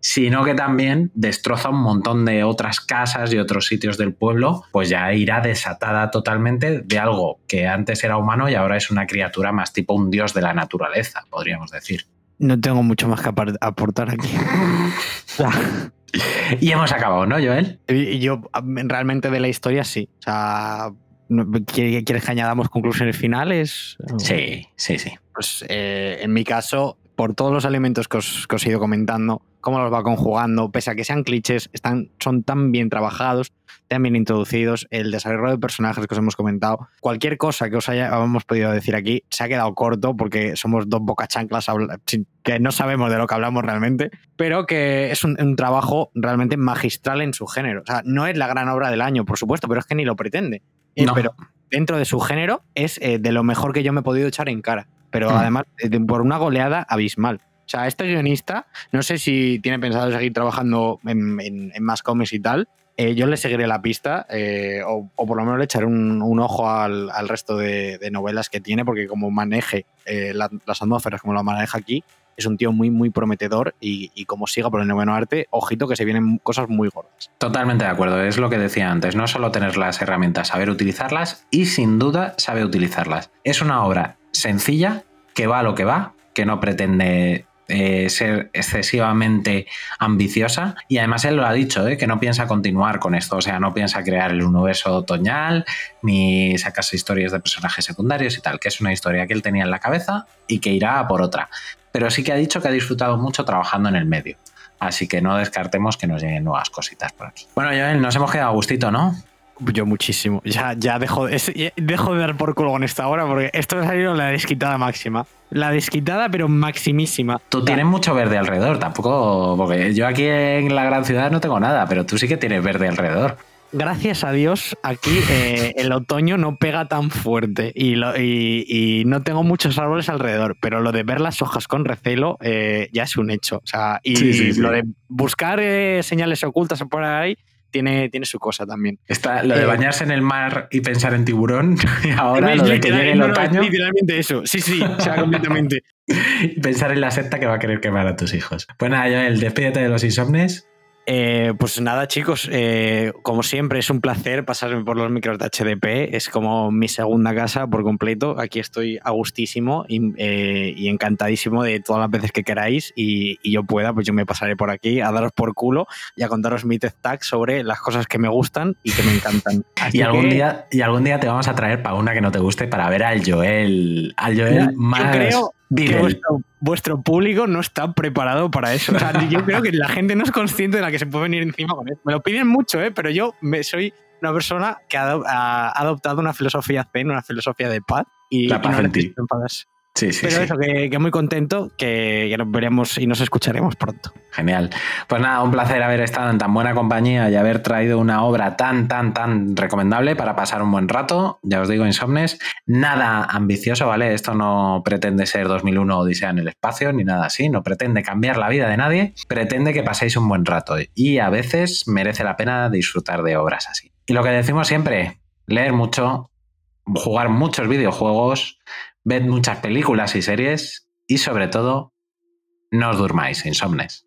sino que también destroza un montón de otras casas y otros sitios del pueblo, pues ya irá desatada totalmente de algo que antes era humano y ahora es una criatura más tipo un dios de la naturaleza, podríamos decir. No tengo mucho más que aportar aquí. Y hemos acabado, ¿no, Joel? Yo realmente de la historia sí. O sea, no- ¿quieres quieres que añadamos conclusiones finales? Sí, sí, sí. Pues eh, en mi caso, por todos los elementos que os, que os he ido comentando, cómo los va conjugando, pese a que sean clichés, están, son tan bien trabajados, tan bien introducidos, el desarrollo de personajes que os hemos comentado, cualquier cosa que os hayamos podido decir aquí se ha quedado corto porque somos dos bocachanclas que no sabemos de lo que hablamos realmente, pero que es un, un trabajo realmente magistral en su género. O sea, no es la gran obra del año, por supuesto, pero es que ni lo pretende. No. Pero dentro de su género es eh, de lo mejor que yo me he podido echar en cara. Pero Mm. además, eh, por una goleada abismal. O sea, este guionista, no sé si tiene pensado seguir trabajando en, en- en más cómics y tal. eh, yo le seguiré la pista, o, o por lo menos le echaré un, un ojo al, al resto de, de novelas que tiene, porque como maneje la- las atmósferas, como lo maneja aquí, es un tío muy, muy prometedor. Y, como siga por el noveno arte, ojito que se vienen cosas muy gordas. Totalmente de acuerdo, es lo que decía antes, no solo tener las herramientas, saber utilizarlas y sin duda sabe utilizarlas. Es una obra sencilla, que va a lo que va, que no pretende eh, ser excesivamente ambiciosa y además él lo ha dicho, ¿eh? que no piensa continuar con esto, o sea, no piensa crear el universo otoñal ni sacarse historias de personajes secundarios y tal, que es una historia que él tenía en la cabeza y que irá a por otra. Pero sí que ha dicho que ha disfrutado mucho trabajando en el medio. Así que no descartemos que nos lleguen nuevas cositas por aquí. Bueno, Joel, nos hemos quedado a gustito, ¿no? Yo muchísimo. Ya, ya dejo, es- ya dejo de dar por culo con esta hora porque esto ha salido la desquitada máxima. La desquitada, pero maximísima. Tú tienes mucho verde alrededor, tampoco. Porque yo aquí en la gran ciudad no tengo nada, pero tú sí que tienes verde alrededor. Gracias a Dios, aquí eh, el otoño no pega tan fuerte y, lo- y- y no tengo muchos árboles alrededor, pero lo de ver las hojas con recelo eh, ya es un hecho. O sea, y Sí, sí, sí. lo de buscar eh, señales ocultas por ahí tiene, tiene su cosa también. Está lo de Eh, bañarse en el mar y pensar en tiburón, y ahora lo de que llegue el otoño literalmente eso. Sí, sí, o sea, completamente. y pensar en la secta que va a querer quemar a tus hijos. Pues nada, Joel, despídete de los insomnes. Eh, pues nada, chicos, eh, como siempre es un placer pasarme por los micros de HDP, es como mi segunda casa por completo, aquí estoy a gustísimo y, eh, y encantadísimo de todas las veces que queráis y, y yo pueda, pues yo me pasaré por aquí a daros por culo y a contaros mi TED Tag sobre las cosas que me gustan y que me encantan. Y algún, que día, y algún día te vamos a traer para una que no te guste para ver al Joel, al Joel Ya, yo más creo vuestro, vuestro público no está preparado para eso. O sea, yo creo que la gente no es consciente de la que se puede venir encima con eso. Me lo piden mucho, ¿eh? pero yo me, soy una persona que ha, ha adoptado una filosofía zen, una filosofía de paz. Y, La paz no en ti. necesito enfadarse. Sí, sí, pero sí. eso, que, que muy contento, que, que nos veremos y nos escucharemos pronto. Genial. Pues nada, un placer haber estado en tan buena compañía y haber traído una obra tan, tan, tan recomendable para pasar un buen rato. Ya os digo, Insomnes, nada ambicioso, ¿vale? Esto no pretende ser 2001 Odisea en el espacio ni nada así, no pretende cambiar la vida de nadie, pretende que paséis un buen rato y a veces merece la pena disfrutar de obras así. Y lo que decimos siempre, leer mucho, jugar muchos videojuegos, ved muchas películas y series y sobre todo, no os durmáis, Insomnes.